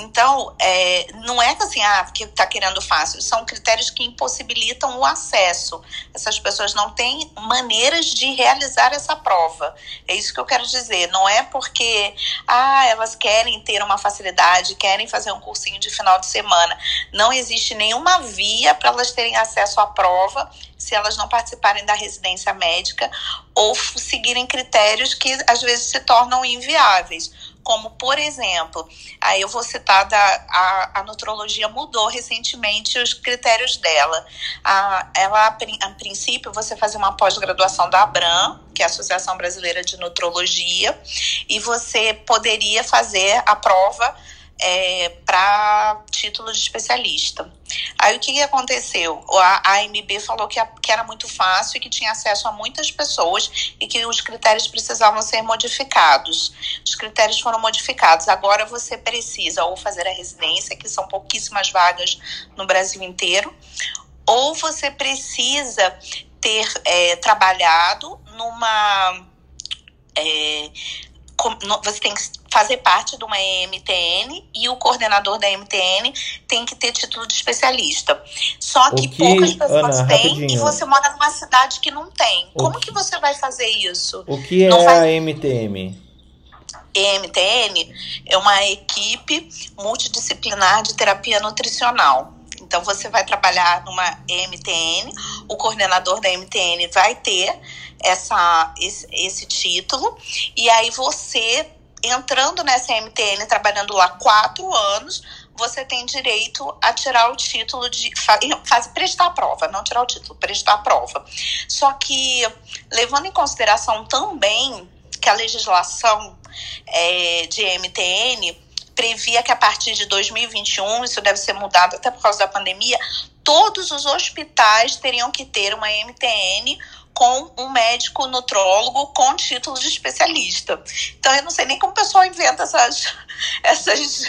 Então, é, não é que assim, ah, porque está querendo fácil, são critérios que impossibilitam o acesso. Essas pessoas não têm maneiras de realizar essa prova. É isso que eu quero dizer. Não é porque, ah, elas querem ter uma facilidade, querem fazer um cursinho de final de semana. Não existe nenhuma via para elas terem acesso à prova se elas não participarem da residência médica ou seguirem critérios que às vezes se tornam inviáveis como, por exemplo, aí eu vou citar da, a, a nutrologia mudou recentemente os critérios dela. A, ela, a princípio, você fazia uma pós-graduação da ABRAM, que é a Associação Brasileira de Nutrologia, e você poderia fazer a prova é, para título de especialista. Aí o que, que aconteceu? A AMB falou que, a, que era muito fácil e que tinha acesso a muitas pessoas e que os critérios precisavam ser modificados. Os critérios foram modificados. Agora você precisa ou fazer a residência, que são pouquíssimas vagas no Brasil inteiro, ou você precisa ter é, trabalhado numa. É, você tem que fazer parte de uma EMTN e o coordenador da MTN tem que ter título de especialista. Só que, que poucas pessoas Ana, têm rapidinho. e você mora numa cidade que não tem. O Como que... que você vai fazer isso? O que é faz... a MTM? EMTN é uma equipe multidisciplinar de terapia nutricional. Então você vai trabalhar numa EMTN, o coordenador da MTN vai ter essa, esse, esse título, e aí você, entrando nessa MTN, trabalhando lá quatro anos, você tem direito a tirar o título de. Faz, prestar a prova, não tirar o título, prestar a prova. Só que, levando em consideração também que a legislação é, de MTN previa que a partir de 2021, isso deve ser mudado até por causa da pandemia, todos os hospitais teriam que ter uma MTN com um médico nutrólogo com título de especialista. Então eu não sei nem como o pessoal inventa essas, essas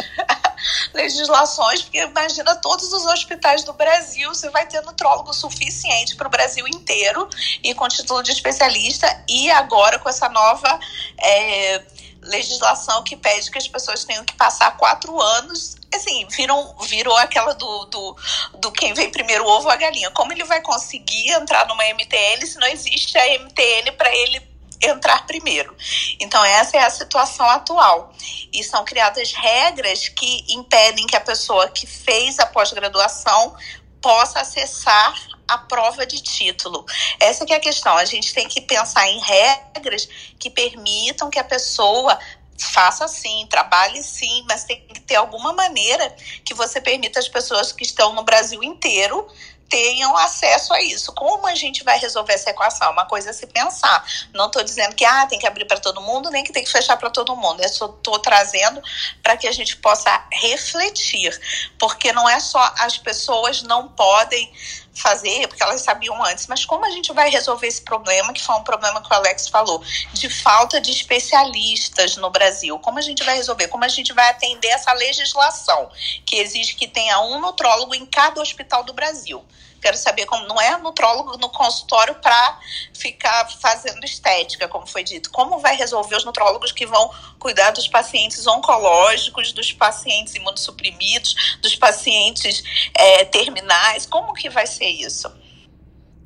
legislações, porque imagina todos os hospitais do Brasil, você vai ter nutrólogo suficiente para o Brasil inteiro e com título de especialista, e agora com essa nova. É, legislação que pede que as pessoas tenham que passar quatro anos assim, viram, virou aquela do, do, do quem vem primeiro o ovo ou a galinha. Como ele vai conseguir entrar numa MTN se não existe a MTN para ele entrar primeiro? Então, essa é a situação atual. E são criadas regras que impedem que a pessoa que fez a pós-graduação possa acessar a prova de título. Essa é a questão. A gente tem que pensar em regras que permitam que a pessoa faça sim, trabalhe sim, mas tem que ter alguma maneira que você permita as pessoas que estão no Brasil inteiro tenham acesso a isso. Como a gente vai resolver essa equação? Uma coisa é se pensar. Não estou dizendo que ah, tem que abrir para todo mundo, nem que tem que fechar para todo mundo. Eu estou trazendo para que a gente possa refletir, porque não é só as pessoas não podem fazer, porque elas sabiam antes, mas como a gente vai resolver esse problema, que foi um problema que o Alex falou, de falta de especialistas no Brasil? Como a gente vai resolver? Como a gente vai atender essa legislação que exige que tenha um nutrólogo em cada hospital do Brasil? Quero saber como não é nutrólogo no consultório para ficar fazendo estética, como foi dito. Como vai resolver os nutrólogos que vão cuidar dos pacientes oncológicos, dos pacientes imunossuprimidos, dos pacientes é, terminais? Como que vai ser isso?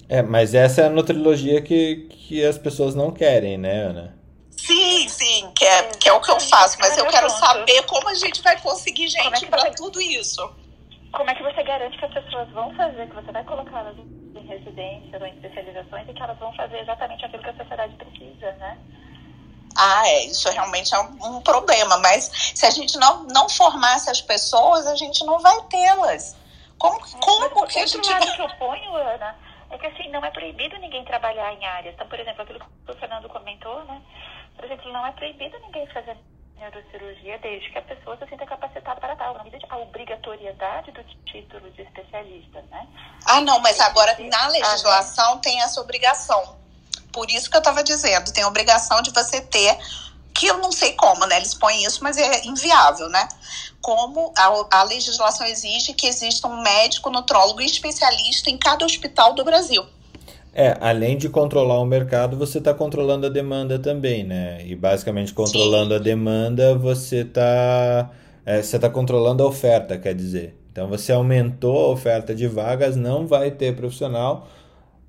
É, mas essa é a nutrilogia que, que as pessoas não querem, né, Ana? Sim, sim, que é, que é o que eu faço, mas eu quero saber como a gente vai conseguir gente para tudo isso como é que você garante que as pessoas vão fazer, que você vai colocá-las em residências ou em especializações e que elas vão fazer exatamente aquilo que a sociedade precisa, né? Ah, é, isso realmente é um, um problema, mas se a gente não, não formasse as pessoas, a gente não vai tê-las. Como, é, como que a gente... lado que eu ponho, Ana, é que assim, não é proibido ninguém trabalhar em áreas. Então, por exemplo, aquilo que o Fernando comentou, né? Por exemplo, não é proibido ninguém fazer neurocirurgia desde que a pessoa se sinta capacitada para tal. Não existe a obrigatoriedade do título de especialista, né? Ah, não, mas agora na legislação tem essa obrigação. Por isso que eu estava dizendo, tem a obrigação de você ter, que eu não sei como, né? Eles põem isso, mas é inviável, né? Como a, a legislação exige que exista um médico nutrólogo especialista em cada hospital do Brasil. É, além de controlar o mercado, você está controlando a demanda também, né? E basicamente controlando Sim. a demanda, você está é, você tá controlando a oferta, quer dizer. Então você aumentou a oferta de vagas, não vai ter profissional.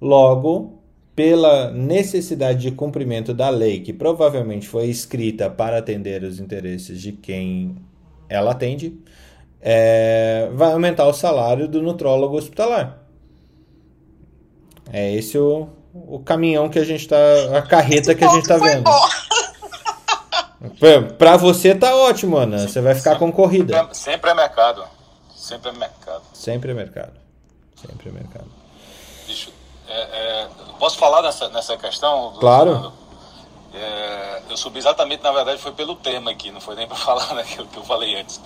Logo, pela necessidade de cumprimento da lei, que provavelmente foi escrita para atender os interesses de quem ela atende, é, vai aumentar o salário do nutrólogo hospitalar. É esse o, o caminhão que a gente tá. A carreta que a gente tá vendo. Pra você tá ótimo, Ana. Você vai ficar concorrida. Sempre, sempre é mercado. Sempre é mercado. Sempre é mercado. Sempre é mercado. Deixa, é, é, posso falar nessa, nessa questão? Claro. É, eu subi exatamente, na verdade, foi pelo tema aqui, não foi nem para falar naquilo que eu falei antes.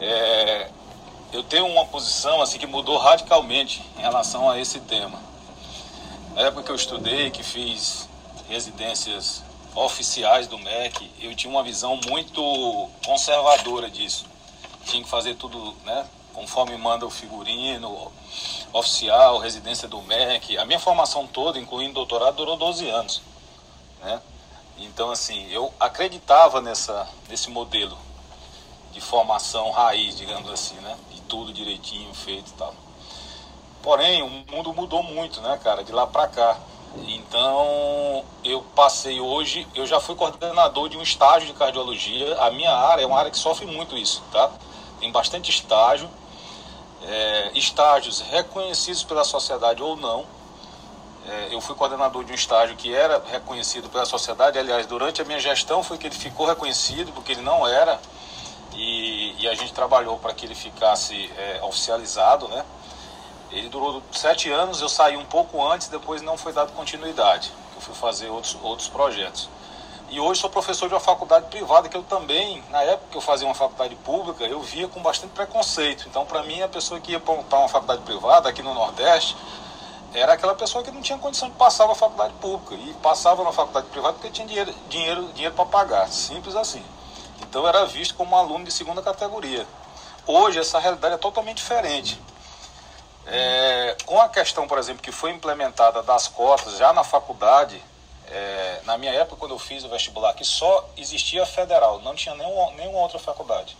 É, eu tenho uma posição assim que mudou radicalmente em relação a esse tema. Na época que eu estudei, que fiz residências oficiais do MEC, eu tinha uma visão muito conservadora disso. Tinha que fazer tudo, né, conforme manda o figurino, oficial, residência do MEC. A minha formação toda, incluindo doutorado, durou 12 anos, né? Então, assim, eu acreditava nessa, nesse modelo de formação raiz, digamos assim, né? De tudo direitinho, feito e tal. Porém, o mundo mudou muito, né, cara, de lá para cá. Então, eu passei hoje, eu já fui coordenador de um estágio de cardiologia. A minha área é uma área que sofre muito isso, tá? Tem bastante estágio, é, estágios reconhecidos pela sociedade ou não. É, eu fui coordenador de um estágio que era reconhecido pela sociedade. Aliás, durante a minha gestão foi que ele ficou reconhecido, porque ele não era. E, e a gente trabalhou para que ele ficasse é, oficializado, né? Ele durou sete anos, eu saí um pouco antes, depois não foi dado continuidade. Eu fui fazer outros, outros projetos. E hoje sou professor de uma faculdade privada que eu também, na época que eu fazia uma faculdade pública, eu via com bastante preconceito. Então, para mim, a pessoa que ia para uma faculdade privada aqui no Nordeste era aquela pessoa que não tinha condição de passar na faculdade pública e passava na faculdade privada porque tinha dinheiro, dinheiro, dinheiro para pagar, simples assim. Então, era visto como um aluno de segunda categoria. Hoje, essa realidade é totalmente diferente. É, com a questão, por exemplo, que foi implementada das cotas já na faculdade, é, na minha época, quando eu fiz o vestibular aqui, só existia federal, não tinha nenhuma, nenhuma outra faculdade.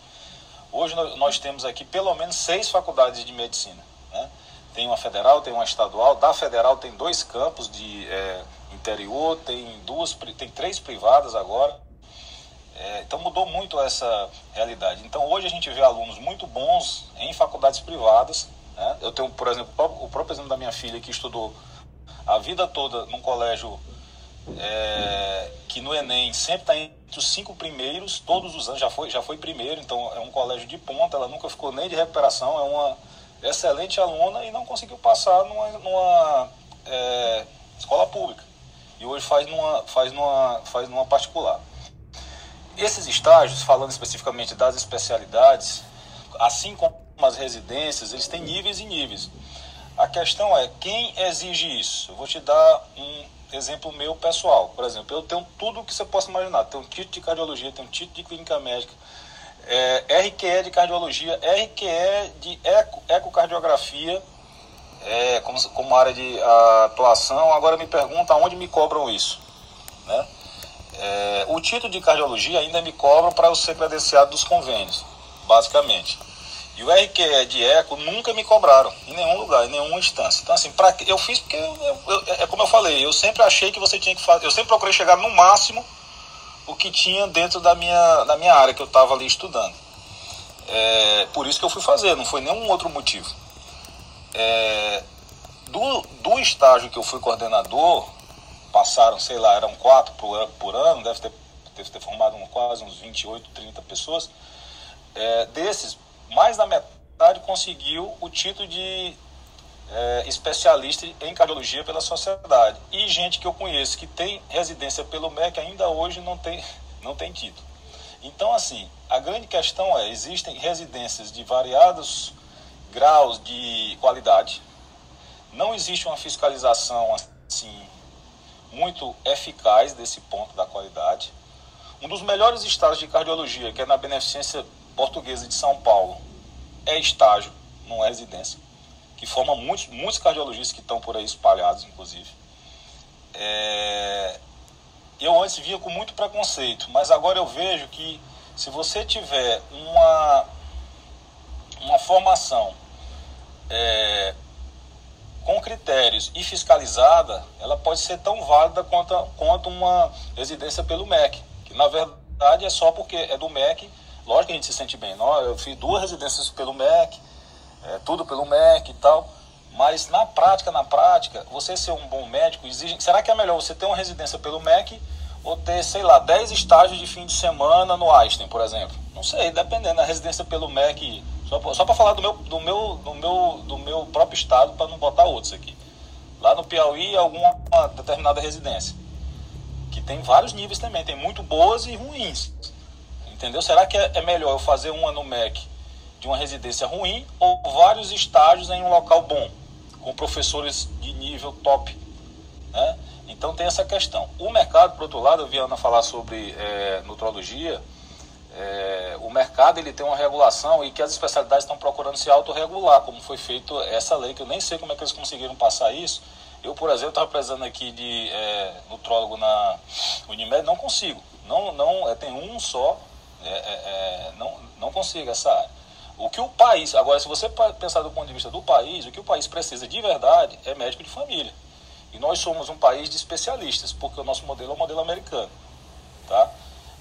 Hoje nós temos aqui pelo menos seis faculdades de medicina. Né? Tem uma federal, tem uma estadual. Da federal tem dois campos de é, interior, tem duas, tem três privadas agora. É, então mudou muito essa realidade. Então hoje a gente vê alunos muito bons em faculdades privadas né? Eu tenho, por exemplo, o próprio exemplo da minha filha que estudou a vida toda num colégio é, que no Enem sempre está entre os cinco primeiros, todos os anos, já foi, já foi primeiro, então é um colégio de ponta, ela nunca ficou nem de recuperação, é uma, excelente aluna e não conseguiu passar numa, numa é, escola pública. E hoje faz numa, faz, numa, faz numa particular. Esses estágios, falando especificamente das especialidades, assim como as residências, eles têm níveis e níveis. A questão é quem exige isso. Eu vou te dar um exemplo meu pessoal. Por exemplo, eu tenho tudo o que você possa imaginar. Tenho um título de cardiologia, tenho um título de clínica médica, é, RQE de cardiologia, RQE de eco, ecocardiografia, é, como, como área de atuação. Agora me pergunta aonde me cobram isso. Né? É, o título de cardiologia ainda me cobram para eu ser credenciado dos convênios, basicamente. E o RQE de eco nunca me cobraram, em nenhum lugar, em nenhuma instância. Então, assim, pra, eu fiz porque, eu, eu, é como eu falei, eu sempre achei que você tinha que fazer, eu sempre procurei chegar no máximo o que tinha dentro da minha, da minha área que eu estava ali estudando. É, por isso que eu fui fazer, não foi nenhum outro motivo. É, do, do estágio que eu fui coordenador, passaram, sei lá, eram quatro por, por ano, deve ter, deve ter formado um, quase uns 28, 30 pessoas. É, desses, mais da metade conseguiu o título de é, especialista em cardiologia pela sociedade. E gente que eu conheço que tem residência pelo MEC ainda hoje não tem, não tem título. Então, assim, a grande questão é: existem residências de variados graus de qualidade, não existe uma fiscalização assim muito eficaz desse ponto da qualidade. Um dos melhores estágios de cardiologia, que é na Beneficência Portuguesa de São Paulo, é estágio, não é residência que forma muitos, muitos cardiologistas que estão por aí espalhados, inclusive. É, eu antes via com muito preconceito, mas agora eu vejo que se você tiver uma, uma formação é, com critérios e fiscalizada, ela pode ser tão válida quanto, quanto uma residência pelo MEC, que na verdade é só porque é do MEC, lógico que a gente se sente bem. Eu fiz duas residências pelo MEC, é, tudo pelo MEC e tal. Mas na prática, na prática, você ser um bom médico exige. Será que é melhor você ter uma residência pelo MEC ou ter, sei lá, 10 estágios de fim de semana no Einstein, por exemplo? Não sei, dependendo. A residência pelo MEC. Só, só para falar do meu, do, meu, do, meu, do meu próprio estado, para não botar outros aqui. Lá no Piauí, alguma determinada residência. Que tem vários níveis também, tem muito boas e ruins. Entendeu? Será que é, é melhor eu fazer uma no MEC de uma residência ruim ou vários estágios em um local bom, com professores de nível top. Né? Então tem essa questão. O mercado, por outro lado, eu vi a Ana falar sobre é, nutrologia. É, o mercado ele tem uma regulação e que as especialidades estão procurando se autorregular, como foi feito essa lei, que eu nem sei como é que eles conseguiram passar isso. Eu, por exemplo, estava precisando aqui de é, nutrólogo na Unimed, não consigo. Não, não, é, tem um só, é, é, é, não, não consigo essa área. O que o país, agora se você pensar do ponto de vista do país, o que o país precisa de verdade é médico de família. E nós somos um país de especialistas, porque o nosso modelo é o modelo americano, tá?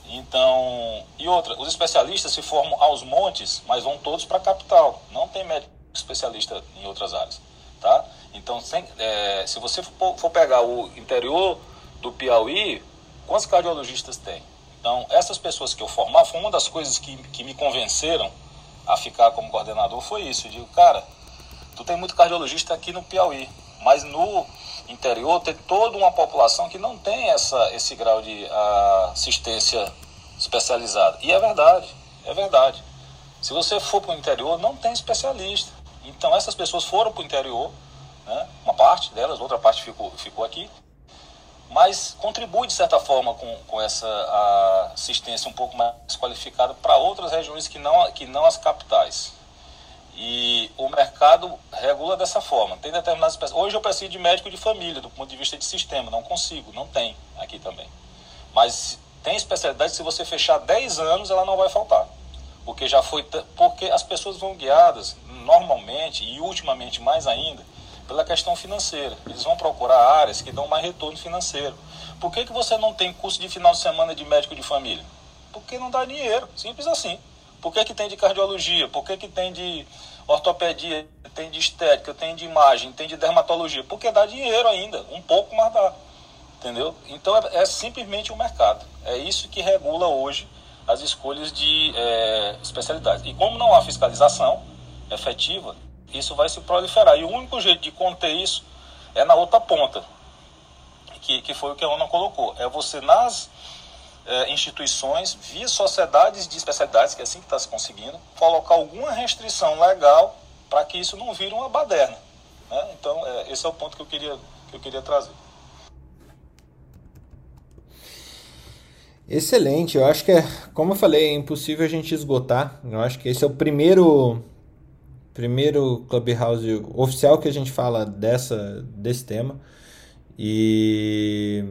Então, e outra, os especialistas se formam aos montes, mas vão todos para a capital. Não tem médico especialista em outras áreas, tá? Então, sem, é, se você for, for pegar o interior do Piauí, quantos cardiologistas tem? Então, essas pessoas que eu formar, foi uma das coisas que, que me convenceram a ficar como coordenador foi isso. Eu digo, cara, tu tem muito cardiologista aqui no Piauí, mas no interior tem toda uma população que não tem essa, esse grau de assistência especializada. E é verdade, é verdade. Se você for para o interior, não tem especialista. Então essas pessoas foram para o interior, né? uma parte delas, outra parte ficou, ficou aqui mas contribui de certa forma com, com essa assistência um pouco mais qualificada para outras regiões que não, que não as capitais. E o mercado regula dessa forma. Tem determinadas. Hoje eu preciso de médico de família, do ponto de vista de sistema. Não consigo, não tem aqui também. Mas tem especialidade, se você fechar 10 anos, ela não vai faltar. Porque já foi. Porque as pessoas vão guiadas, normalmente, e ultimamente mais ainda, pela questão financeira. Eles vão procurar áreas que dão mais retorno financeiro. Por que, que você não tem curso de final de semana de médico de família? Porque não dá dinheiro, simples assim. Por que, que tem de cardiologia? Por que, que tem de ortopedia? Tem de estética, tem de imagem, tem de dermatologia? Porque dá dinheiro ainda, um pouco, mas dá. Entendeu? Então é, é simplesmente o mercado. É isso que regula hoje as escolhas de é, especialidades. E como não há fiscalização efetiva, isso vai se proliferar. E o único jeito de conter isso é na outra ponta, que, que foi o que a ONU colocou. É você nas é, instituições, via sociedades de especialidades, que é assim que está se conseguindo, colocar alguma restrição legal para que isso não vire uma baderna. Né? Então, é, esse é o ponto que eu queria, que eu queria trazer. Excelente, eu acho que, é, como eu falei, é impossível a gente esgotar. Eu acho que esse é o primeiro primeiro Clubhouse oficial que a gente fala dessa desse tema. E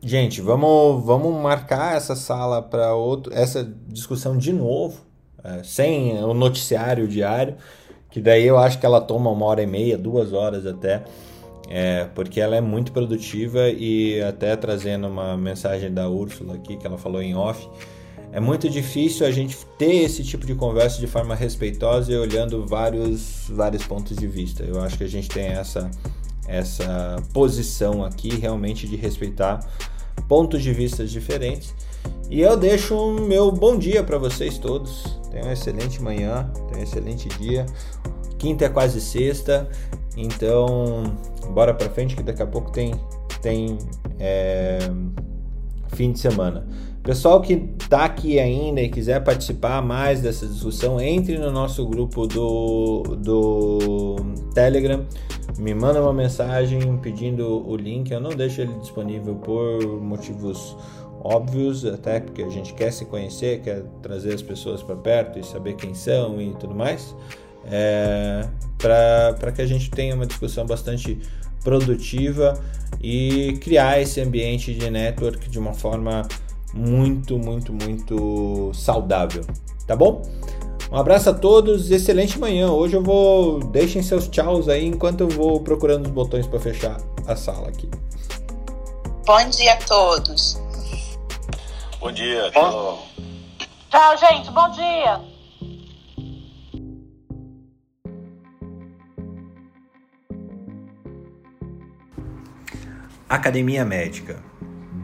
gente, vamos vamos marcar essa sala para outro essa discussão de novo, é, sem o noticiário diário, que daí eu acho que ela toma uma hora e meia, duas horas até. É, porque ela é muito produtiva e até trazendo uma mensagem da Úrsula aqui, que ela falou em off, é muito difícil a gente ter esse tipo de conversa de forma respeitosa e olhando vários, vários pontos de vista. Eu acho que a gente tem essa, essa posição aqui realmente de respeitar pontos de vista diferentes. E eu deixo o meu bom dia para vocês todos. Tenham uma excelente manhã, tenham um excelente dia. Quinta é quase sexta, então bora para frente que daqui a pouco tem tem é, fim de semana. Pessoal que está aqui ainda e quiser participar mais dessa discussão, entre no nosso grupo do, do Telegram, me manda uma mensagem pedindo o link. Eu não deixo ele disponível por motivos óbvios, até porque a gente quer se conhecer, quer trazer as pessoas para perto e saber quem são e tudo mais é, para que a gente tenha uma discussão bastante produtiva e criar esse ambiente de network de uma forma muito, muito, muito saudável, tá bom? Um abraço a todos, excelente manhã. Hoje eu vou deixem seus tchauz aí enquanto eu vou procurando os botões para fechar a sala aqui. Bom dia a todos. Bom dia. Tchau, tchau gente. Bom dia. Academia Médica.